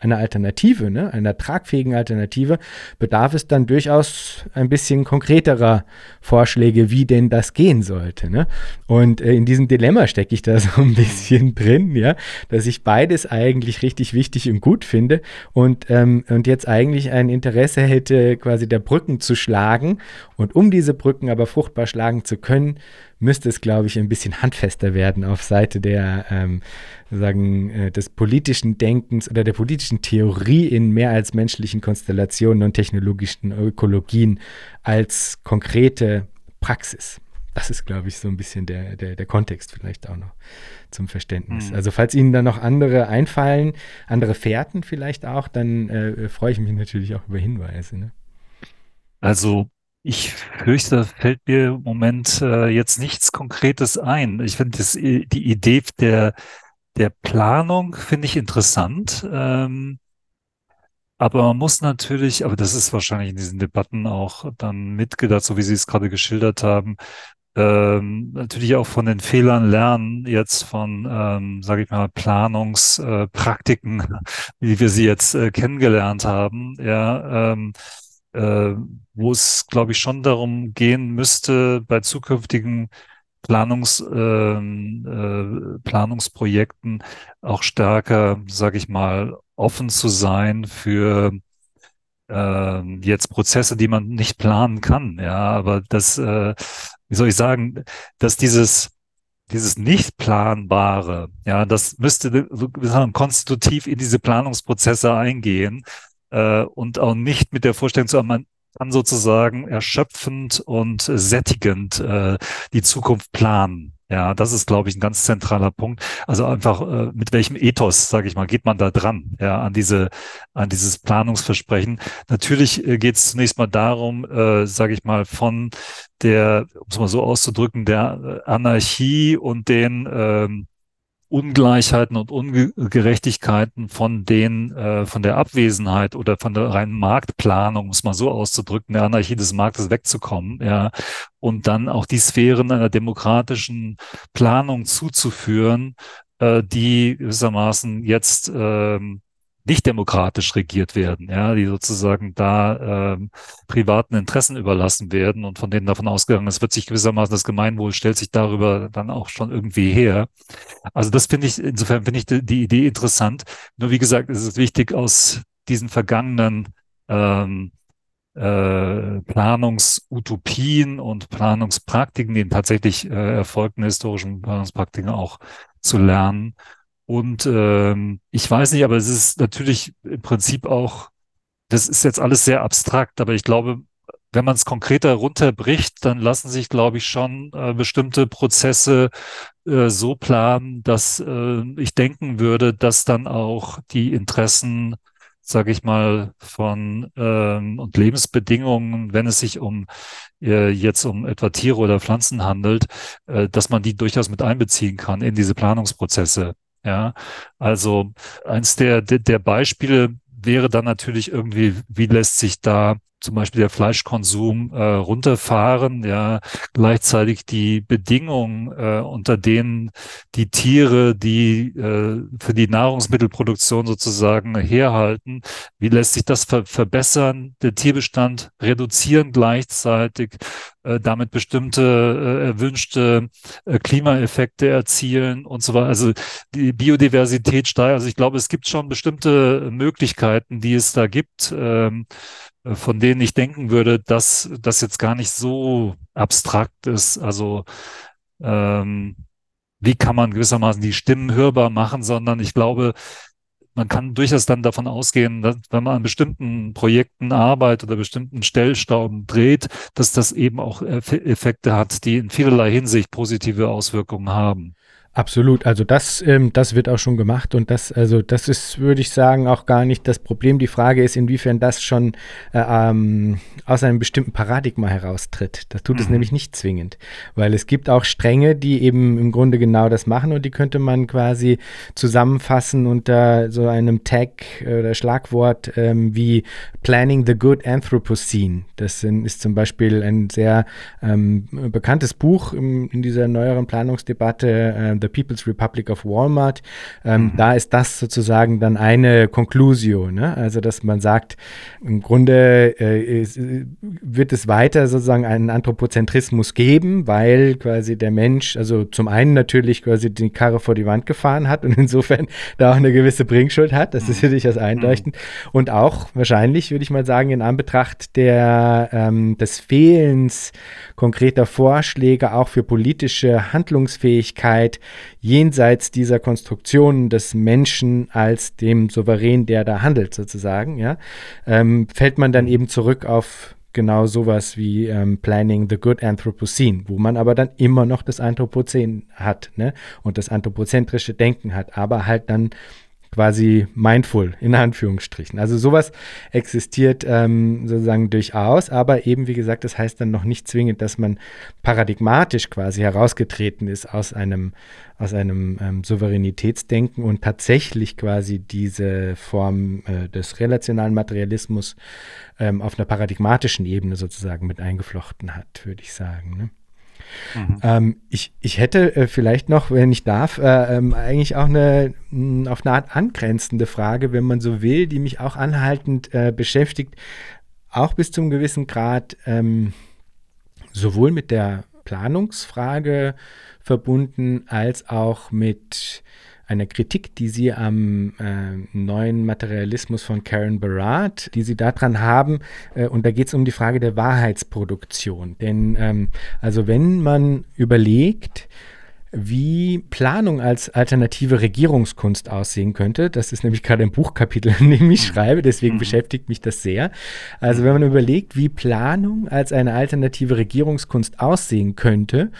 einer Alternative, ne, einer tragfähigen Alternative, bedarf es dann durchaus ein bisschen konkreterer Vorschläge, wie denn das gehen sollte. Ne? Und äh, in diesem Dilemma stecke ich da so ein bisschen drin, ja, dass ich beides eigentlich richtig wichtig und gut finde und, ähm, und jetzt eigentlich ein Interesse hätte, quasi der Brücken zu schlagen. Und um diese Brücken aber fruchtbar schlagen zu können, müsste es, glaube ich, ein bisschen handfester werden auf Seite der ähm, sagen, äh, des politischen Denkens oder der politischen Theorie in mehr als menschlichen Konstellationen und technologischen Ökologien als konkrete Praxis. Das ist, glaube ich, so ein bisschen der, der, der Kontext vielleicht auch noch zum Verständnis. Mhm. Also falls Ihnen da noch andere einfallen, andere Fährten vielleicht auch, dann äh, freue ich mich natürlich auch über Hinweise. Ne? Also Ich fürchte, da fällt mir im Moment äh, jetzt nichts Konkretes ein. Ich finde die Idee der, der Planung finde ich interessant. Ähm, aber man muss natürlich, aber das ist wahrscheinlich in diesen Debatten auch dann mitgedacht, so wie Sie es gerade geschildert haben, ähm, natürlich auch von den Fehlern lernen, jetzt von, ähm, sage ich mal, Planungspraktiken, äh, wie wir sie jetzt äh, kennengelernt haben, ja, ähm, äh, wo es, glaube ich, schon darum gehen müsste, bei zukünftigen Planungs, ähm, äh, Planungsprojekten auch stärker, sage ich mal, offen zu sein für äh, jetzt Prozesse, die man nicht planen kann. Ja, aber das, äh, wie soll ich sagen, dass dieses dieses nicht planbare, ja, das müsste konstitutiv in diese Planungsprozesse eingehen äh, und auch nicht mit der Vorstellung zu haben, man kann sozusagen erschöpfend und sättigend äh, die Zukunft planen. Ja, das ist, glaube ich, ein ganz zentraler Punkt. Also einfach, äh, mit welchem Ethos, sage ich mal, geht man da dran, ja, an diese, an dieses Planungsversprechen. Natürlich äh, geht es zunächst mal darum, äh, sage ich mal, von der, um es mal so auszudrücken, der äh, Anarchie und den ähm, Ungleichheiten und Ungerechtigkeiten von den, äh, von der Abwesenheit oder von der reinen Marktplanung, um es mal so auszudrücken, der Anarchie des Marktes wegzukommen, ja, und dann auch die Sphären einer demokratischen Planung zuzuführen, äh, die gewissermaßen jetzt ähm, nicht demokratisch regiert werden, ja, die sozusagen da ähm, privaten Interessen überlassen werden und von denen davon ausgegangen ist, wird sich gewissermaßen das Gemeinwohl stellt sich darüber dann auch schon irgendwie her. Also das finde ich, insofern finde ich die, die, Idee interessant. Nur wie gesagt, es ist wichtig, aus diesen vergangenen ähm, äh, Planungsutopien und Planungspraktiken, den tatsächlich äh, erfolgten historischen Planungspraktiken auch zu lernen und ähm, ich weiß nicht, aber es ist natürlich im Prinzip auch, das ist jetzt alles sehr abstrakt, aber ich glaube, wenn man es konkreter runterbricht, dann lassen sich, glaube ich, schon äh, bestimmte Prozesse äh, so planen, dass äh, ich denken würde, dass dann auch die Interessen, sage ich mal, von ähm, und Lebensbedingungen, wenn es sich um äh, jetzt um etwa Tiere oder Pflanzen handelt, äh, dass man die durchaus mit einbeziehen kann in diese Planungsprozesse. Ja, also eins der, der, Beispiele wäre dann natürlich irgendwie, wie lässt sich da zum Beispiel der Fleischkonsum äh, runterfahren, ja, gleichzeitig die Bedingungen, äh, unter denen die Tiere, die äh, für die Nahrungsmittelproduktion sozusagen herhalten, wie lässt sich das ver verbessern, der Tierbestand reduzieren gleichzeitig, äh, damit bestimmte äh, erwünschte äh, Klimaeffekte erzielen und so weiter. Also die Biodiversität steigt. Also ich glaube, es gibt schon bestimmte Möglichkeiten, die es da gibt. Ähm, äh, von denen ich denken würde, dass das jetzt gar nicht so abstrakt ist. Also ähm, wie kann man gewissermaßen die Stimmen hörbar machen, sondern ich glaube, man kann durchaus dann davon ausgehen, dass wenn man an bestimmten Projekten arbeitet oder bestimmten Stellstauben dreht, dass das eben auch Effekte hat, die in vielerlei Hinsicht positive Auswirkungen haben. Absolut, also das, ähm, das wird auch schon gemacht und das, also das ist, würde ich sagen, auch gar nicht das Problem. Die Frage ist, inwiefern das schon äh, ähm, aus einem bestimmten Paradigma heraustritt. Das tut mhm. es nämlich nicht zwingend, weil es gibt auch Stränge, die eben im Grunde genau das machen und die könnte man quasi zusammenfassen unter so einem Tag oder Schlagwort ähm, wie Planning the Good Anthropocene. Das ist zum Beispiel ein sehr ähm, bekanntes Buch in, in dieser neueren Planungsdebatte. Äh, The People's Republic of Walmart. Ähm, mhm. Da ist das sozusagen dann eine Conclusio. Ne? Also, dass man sagt, im Grunde äh, ist, wird es weiter sozusagen einen Anthropozentrismus geben, weil quasi der Mensch, also zum einen natürlich quasi die Karre vor die Wand gefahren hat und insofern da auch eine gewisse Bringschuld hat. Das ist natürlich mhm. das einleuchtend. Mhm. Und auch wahrscheinlich, würde ich mal sagen, in Anbetracht der, ähm, des Fehlens konkreter Vorschläge auch für politische Handlungsfähigkeit jenseits dieser Konstruktionen des Menschen als dem Souverän, der da handelt, sozusagen, ja, ähm, fällt man dann eben zurück auf genau sowas wie ähm, Planning the Good Anthropocene, wo man aber dann immer noch das Anthropozän hat ne? und das anthropozentrische Denken hat, aber halt dann quasi mindful in Anführungsstrichen. Also sowas existiert ähm, sozusagen durchaus, aber eben wie gesagt, das heißt dann noch nicht zwingend, dass man paradigmatisch quasi herausgetreten ist aus einem aus einem ähm, Souveränitätsdenken und tatsächlich quasi diese Form äh, des relationalen Materialismus ähm, auf einer paradigmatischen Ebene sozusagen mit eingeflochten hat, würde ich sagen. Ne? Mhm. Ähm, ich, ich hätte äh, vielleicht noch, wenn ich darf, äh, ähm, eigentlich auch eine mh, hm, auf eine Art angrenzende Frage, wenn man so will, die mich auch anhaltend äh, beschäftigt, auch bis zum gewissen Grad ähm, sowohl mit der Planungsfrage verbunden als auch mit einer Kritik, die Sie am äh, neuen Materialismus von Karen Barat, die Sie daran haben, äh, und da geht es um die Frage der Wahrheitsproduktion. Denn ähm, also wenn man überlegt, wie Planung als alternative Regierungskunst aussehen könnte. Das ist nämlich gerade ein Buchkapitel, in dem ich schreibe, deswegen mhm. beschäftigt mich das sehr. Also wenn man überlegt, wie Planung als eine alternative Regierungskunst aussehen könnte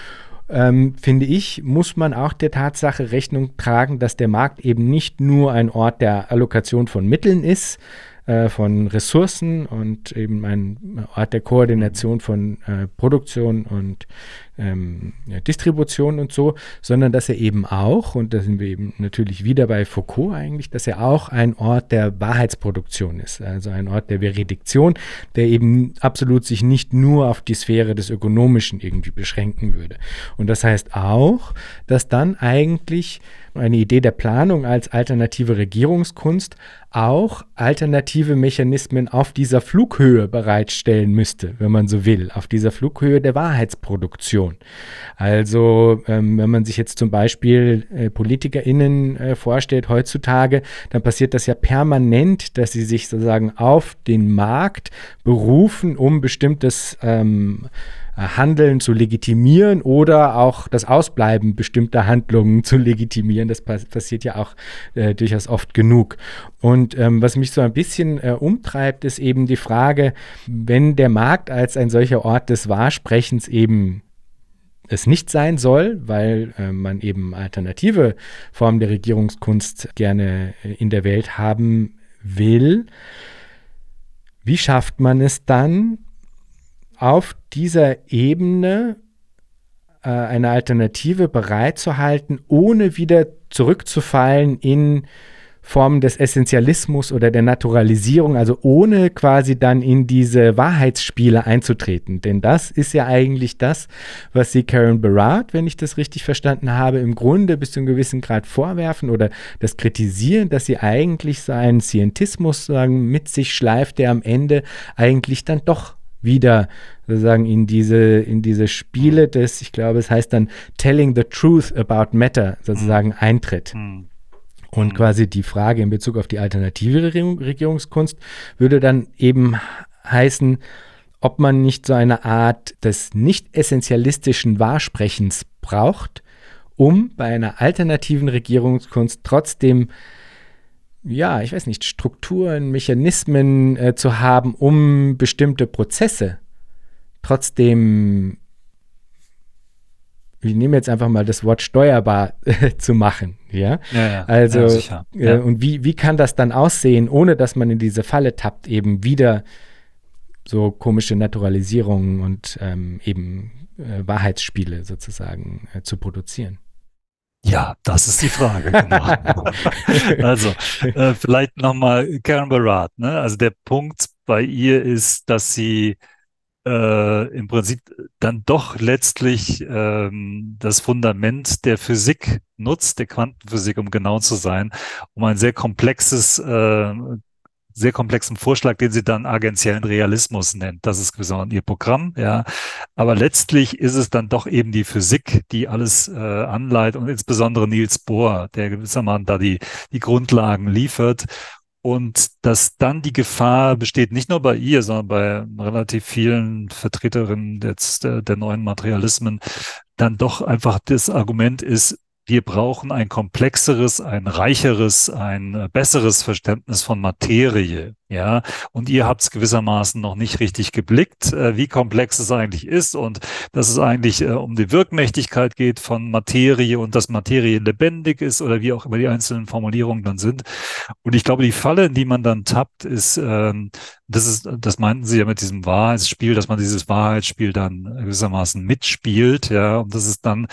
ähm, finde ich, muss man auch der Tatsache Rechnung tragen, dass der Markt eben nicht nur ein Ort der Allokation von Mitteln ist, äh, von Ressourcen und eben ein Ort der Koordination von äh, Produktion und ähm, ja, Distribution und so, sondern dass er eben auch, und da sind wir eben natürlich wieder bei Foucault eigentlich, dass er auch ein Ort der Wahrheitsproduktion ist, also ein Ort der Veridiktion, der eben absolut sich nicht nur auf die Sphäre des Ökonomischen irgendwie beschränken würde. Und das heißt auch, dass dann eigentlich eine Idee der Planung als alternative Regierungskunst auch alternative Mechanismen auf dieser Flughöhe bereitstellen müsste, wenn man so will, auf dieser Flughöhe der Wahrheitsproduktion. Also ähm, wenn man sich jetzt zum Beispiel äh, PolitikerInnen äh, vorstellt heutzutage, dann passiert das ja permanent, dass sie sich sozusagen auf den Markt berufen, um bestimmtes ähm, Handeln zu legitimieren oder auch das Ausbleiben bestimmter Handlungen zu legitimieren. Das passiert ja auch äh, durchaus oft genug. Und ähm, was mich so ein bisschen äh, umtreibt, ist eben die Frage, wenn der Markt als ein solcher Ort des Wahrsprechens eben es nicht sein soll, weil äh, man eben alternative Formen der Regierungskunst gerne äh, in der Welt haben will. Wie schafft man es dann, auf dieser Ebene äh, eine Alternative bereitzuhalten, ohne wieder zurückzufallen in Formen des Essentialismus oder der Naturalisierung, also ohne quasi dann in diese Wahrheitsspiele einzutreten. Denn das ist ja eigentlich das, was sie Karen Barat, wenn ich das richtig verstanden habe, im Grunde bis zu einem gewissen Grad vorwerfen oder das kritisieren, dass sie eigentlich so einen Scientismus sagen, mit sich schleift, der am Ende eigentlich dann doch wieder sozusagen in diese, in diese Spiele des, ich glaube, es heißt dann Telling the Truth about Matter sozusagen mhm. eintritt. Mhm. Und mhm. quasi die Frage in Bezug auf die alternative Regierungskunst würde dann eben heißen, ob man nicht so eine Art des nicht essentialistischen Wahrsprechens braucht, um bei einer alternativen Regierungskunst trotzdem ja, ich weiß nicht, Strukturen, Mechanismen äh, zu haben, um bestimmte Prozesse trotzdem, ich nehme jetzt einfach mal das Wort steuerbar äh, zu machen, ja? ja, ja also, ja, äh, und wie, wie kann das dann aussehen, ohne dass man in diese Falle tappt, eben wieder so komische Naturalisierungen und ähm, eben äh, Wahrheitsspiele sozusagen äh, zu produzieren? Ja, das ist die Frage. Genau. also äh, vielleicht nochmal Karen Barat. Ne? Also der Punkt bei ihr ist, dass sie äh, im Prinzip dann doch letztlich ähm, das Fundament der Physik nutzt, der Quantenphysik, um genau zu sein, um ein sehr komplexes äh, sehr komplexen Vorschlag, den sie dann agentiellen Realismus nennt. Das ist gewissermaßen ihr Programm, ja. Aber letztlich ist es dann doch eben die Physik, die alles äh, anleitet und insbesondere Niels Bohr, der gewissermaßen da die, die Grundlagen liefert. Und dass dann die Gefahr besteht, nicht nur bei ihr, sondern bei relativ vielen Vertreterinnen des, der, der neuen Materialismen, dann doch einfach das Argument ist, wir brauchen ein komplexeres, ein reicheres, ein äh, besseres Verständnis von Materie. Ja, und ihr habt es gewissermaßen noch nicht richtig geblickt, äh, wie komplex es eigentlich ist und dass es eigentlich äh, um die Wirkmächtigkeit geht von Materie und dass Materie lebendig ist oder wie auch immer die einzelnen Formulierungen dann sind. Und ich glaube, die Falle, in die man dann tappt, ist, ähm, das ist, das meinten Sie ja mit diesem Wahrheitsspiel, dass man dieses Wahrheitsspiel dann gewissermaßen mitspielt, ja, und das ist dann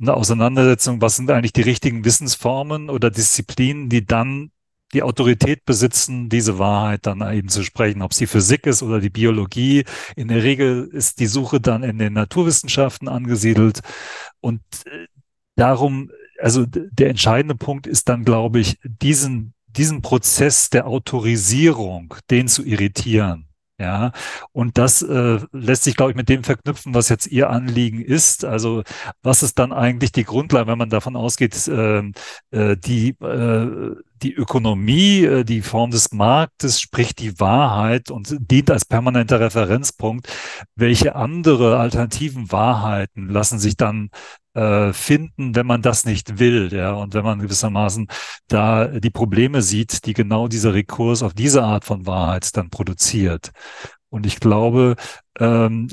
eine Auseinandersetzung, was sind eigentlich die richtigen Wissensformen oder Disziplinen, die dann die Autorität besitzen, diese Wahrheit dann eben zu sprechen, ob es die Physik ist oder die Biologie. In der Regel ist die Suche dann in den Naturwissenschaften angesiedelt und äh, darum, also der entscheidende Punkt ist dann, glaube ich, diesen, diesen Prozess der Autorisierung, den zu irritieren. Ja, und das äh, lässt sich, glaube ich, mit dem verknüpfen, was jetzt Ihr Anliegen ist. Also was ist dann eigentlich die Grundlage, wenn man davon ausgeht, äh, äh, die, äh, die Ökonomie, äh, die Form des Marktes spricht die Wahrheit und dient als permanenter Referenzpunkt. Welche andere alternativen Wahrheiten lassen sich dann äh, finden, wenn man das nicht will, ja, und wenn man gewissermaßen da die Probleme sieht, die genau dieser Rekurs auf diese Art von Wahrheit dann produziert. Und ich glaube, ähm,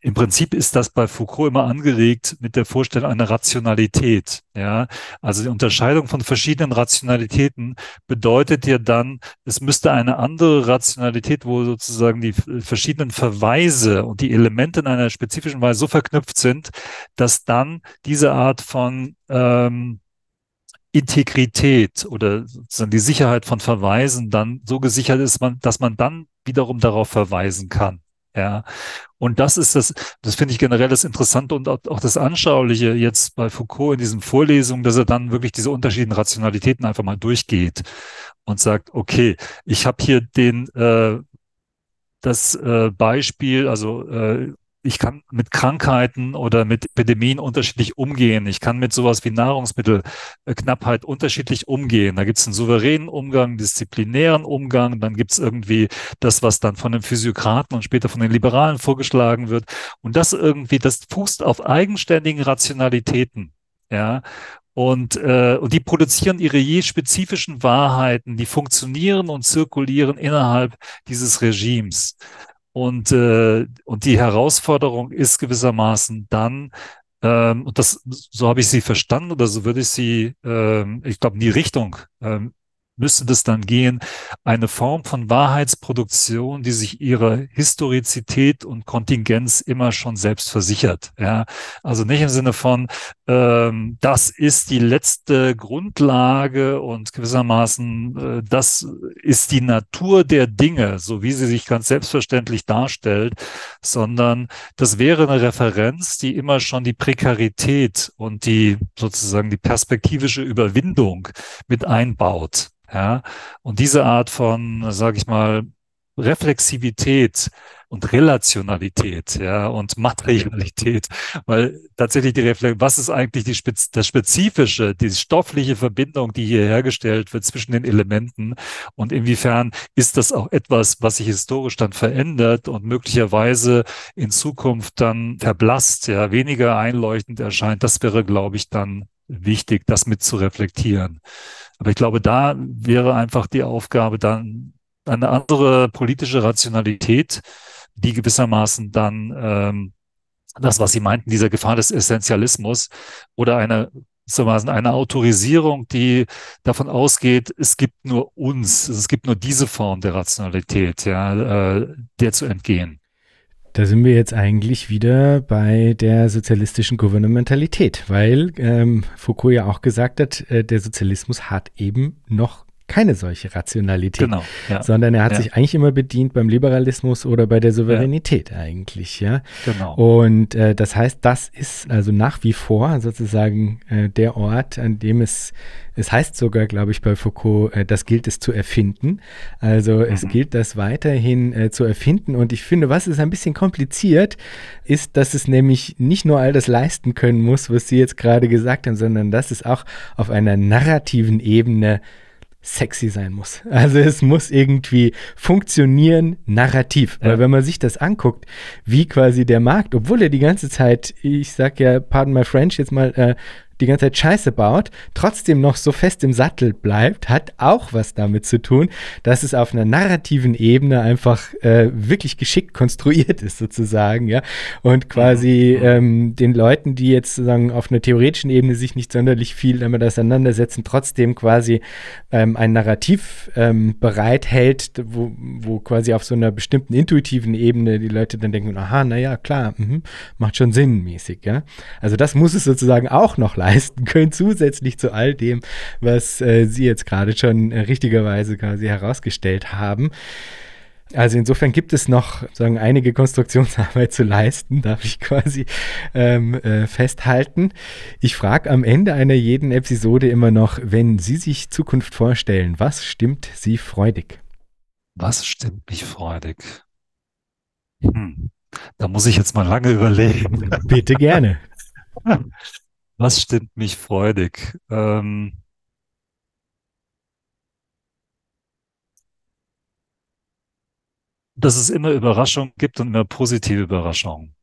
im Prinzip ist das bei Foucault immer angelegt mit der Vorstellung einer Rationalität. Ja, also die Unterscheidung von verschiedenen Rationalitäten bedeutet ja dann, es müsste eine andere Rationalität, wo sozusagen die verschiedenen Verweise und die Elemente in einer spezifischen Weise so verknüpft sind, dass dann diese Art von ähm, Integrität oder sozusagen die Sicherheit von Verweisen dann so gesichert ist, dass man dann wiederum darauf verweisen kann. Ja, und das ist das, das finde ich generell das Interessante und auch das Anschauliche jetzt bei Foucault in diesen Vorlesungen, dass er dann wirklich diese unterschiedlichen Rationalitäten einfach mal durchgeht und sagt, okay, ich habe hier den äh, das äh, Beispiel, also äh, ich kann mit Krankheiten oder mit Epidemien unterschiedlich umgehen. Ich kann mit sowas wie Nahrungsmittelknappheit unterschiedlich umgehen. Da gibt es einen souveränen Umgang, disziplinären Umgang. Dann gibt es irgendwie das, was dann von den Physiokraten und später von den Liberalen vorgeschlagen wird. Und das irgendwie, das fußt auf eigenständigen Rationalitäten. Ja, und, äh, und die produzieren ihre je spezifischen Wahrheiten, die funktionieren und zirkulieren innerhalb dieses Regimes. Und, äh, und die Herausforderung ist gewissermaßen dann, ähm, und das, so habe ich sie verstanden oder so würde ich sie, ähm, ich glaube, in die Richtung ähm, müsste das dann gehen, eine Form von Wahrheitsproduktion, die sich ihrer Historizität und Kontingenz immer schon selbst versichert. Ja, also nicht im Sinne von, ähm, das ist die letzte Grundlage und gewissermaßen, äh, das ist die Natur der Dinge, so wie sie sich ganz selbstverständlich darstellt, sondern das wäre eine Referenz, die immer schon die Prekarität und die sozusagen die perspektivische Überwindung mit einbaut. Ja, und diese Art von, sage ich mal, Reflexivität und Relationalität, ja, und Materialität, weil tatsächlich die Reflex, was ist eigentlich die Spez das Spezifische, die stoffliche Verbindung, die hier hergestellt wird zwischen den Elementen? Und inwiefern ist das auch etwas, was sich historisch dann verändert und möglicherweise in Zukunft dann verblasst, ja, weniger einleuchtend erscheint, das wäre, glaube ich, dann wichtig, das mit zu reflektieren. Aber ich glaube, da wäre einfach die Aufgabe dann eine andere politische Rationalität, die gewissermaßen dann ähm, das, was Sie meinten, dieser Gefahr des Essentialismus oder eine gewissermaßen eine Autorisierung, die davon ausgeht, es gibt nur uns, es gibt nur diese Form der Rationalität, ja, äh, der zu entgehen. Da sind wir jetzt eigentlich wieder bei der sozialistischen Gouvernementalität, weil ähm, Foucault ja auch gesagt hat, äh, der Sozialismus hat eben noch keine solche Rationalität, genau, ja. sondern er hat ja. sich eigentlich immer bedient beim Liberalismus oder bei der Souveränität ja. eigentlich, ja. Genau. Und äh, das heißt, das ist also nach wie vor sozusagen äh, der Ort, an dem es, es heißt sogar, glaube ich, bei Foucault, äh, das gilt es zu erfinden. Also mhm. es gilt das weiterhin äh, zu erfinden. Und ich finde, was ist ein bisschen kompliziert, ist, dass es nämlich nicht nur all das leisten können muss, was Sie jetzt gerade gesagt haben, sondern dass es auch auf einer narrativen Ebene sexy sein muss. Also es muss irgendwie funktionieren narrativ. Ja. Weil wenn man sich das anguckt, wie quasi der Markt, obwohl er die ganze Zeit, ich sag ja, pardon my French, jetzt mal äh, die ganze Zeit Scheiße baut, trotzdem noch so fest im Sattel bleibt, hat auch was damit zu tun, dass es auf einer narrativen Ebene einfach äh, wirklich geschickt konstruiert ist, sozusagen, ja. Und quasi mhm. ähm, den Leuten, die jetzt sozusagen auf einer theoretischen Ebene sich nicht sonderlich viel damit auseinandersetzen, trotzdem quasi ähm, ein Narrativ ähm, bereithält, wo, wo quasi auf so einer bestimmten intuitiven Ebene die Leute dann denken, aha, naja, klar, mh, macht schon Sinn mäßig, ja. Also das muss es sozusagen auch noch leisten können, zusätzlich zu all dem, was äh, Sie jetzt gerade schon äh, richtigerweise quasi herausgestellt haben. Also insofern gibt es noch sagen, einige Konstruktionsarbeit zu leisten, darf ich quasi ähm, äh, festhalten. Ich frage am Ende einer jeden Episode immer noch, wenn Sie sich Zukunft vorstellen, was stimmt Sie freudig? Was stimmt mich freudig? Hm. Da muss ich jetzt mal lange überlegen. Bitte gerne. Was stimmt mich freudig? Ähm, dass es immer Überraschungen gibt und immer positive Überraschungen.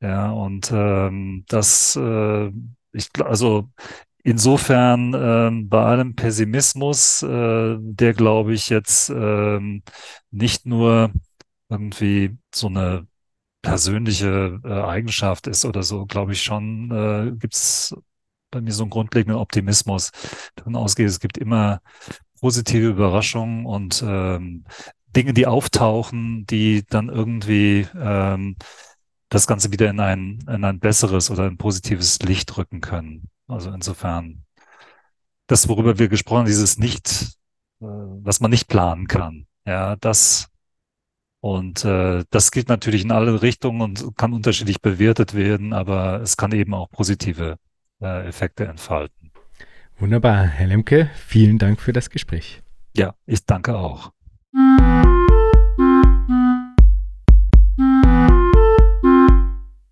Ja, und ähm, das, äh, ich, also insofern ähm, bei allem Pessimismus, äh, der glaube ich jetzt ähm, nicht nur irgendwie so eine persönliche äh, Eigenschaft ist oder so, glaube ich schon, äh, gibt es bei mir so einen grundlegenden Optimismus. Davon ausgeht, es gibt immer positive Überraschungen und ähm, Dinge, die auftauchen, die dann irgendwie ähm, das Ganze wieder in ein, in ein besseres oder ein positives Licht rücken können. Also insofern, das, worüber wir gesprochen haben, dieses Nicht, äh, was man nicht planen kann. Ja, das und äh, das gilt natürlich in alle Richtungen und kann unterschiedlich bewertet werden, aber es kann eben auch positive äh, Effekte entfalten. Wunderbar, Herr Lemke, vielen Dank für das Gespräch. Ja, ich danke auch.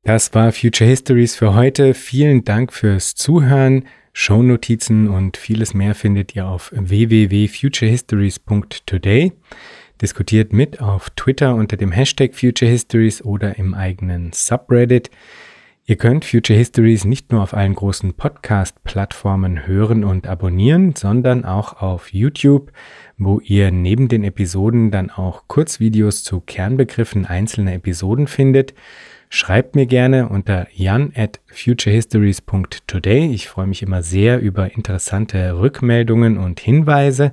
Das war Future Histories für heute. Vielen Dank fürs Zuhören. Shownotizen und vieles mehr findet ihr auf www.futurehistories.today. Diskutiert mit auf Twitter unter dem Hashtag Future Histories oder im eigenen Subreddit. Ihr könnt Future Histories nicht nur auf allen großen Podcast-Plattformen hören und abonnieren, sondern auch auf YouTube, wo ihr neben den Episoden dann auch Kurzvideos zu Kernbegriffen einzelner Episoden findet. Schreibt mir gerne unter jan at futurehistories.today. Ich freue mich immer sehr über interessante Rückmeldungen und Hinweise.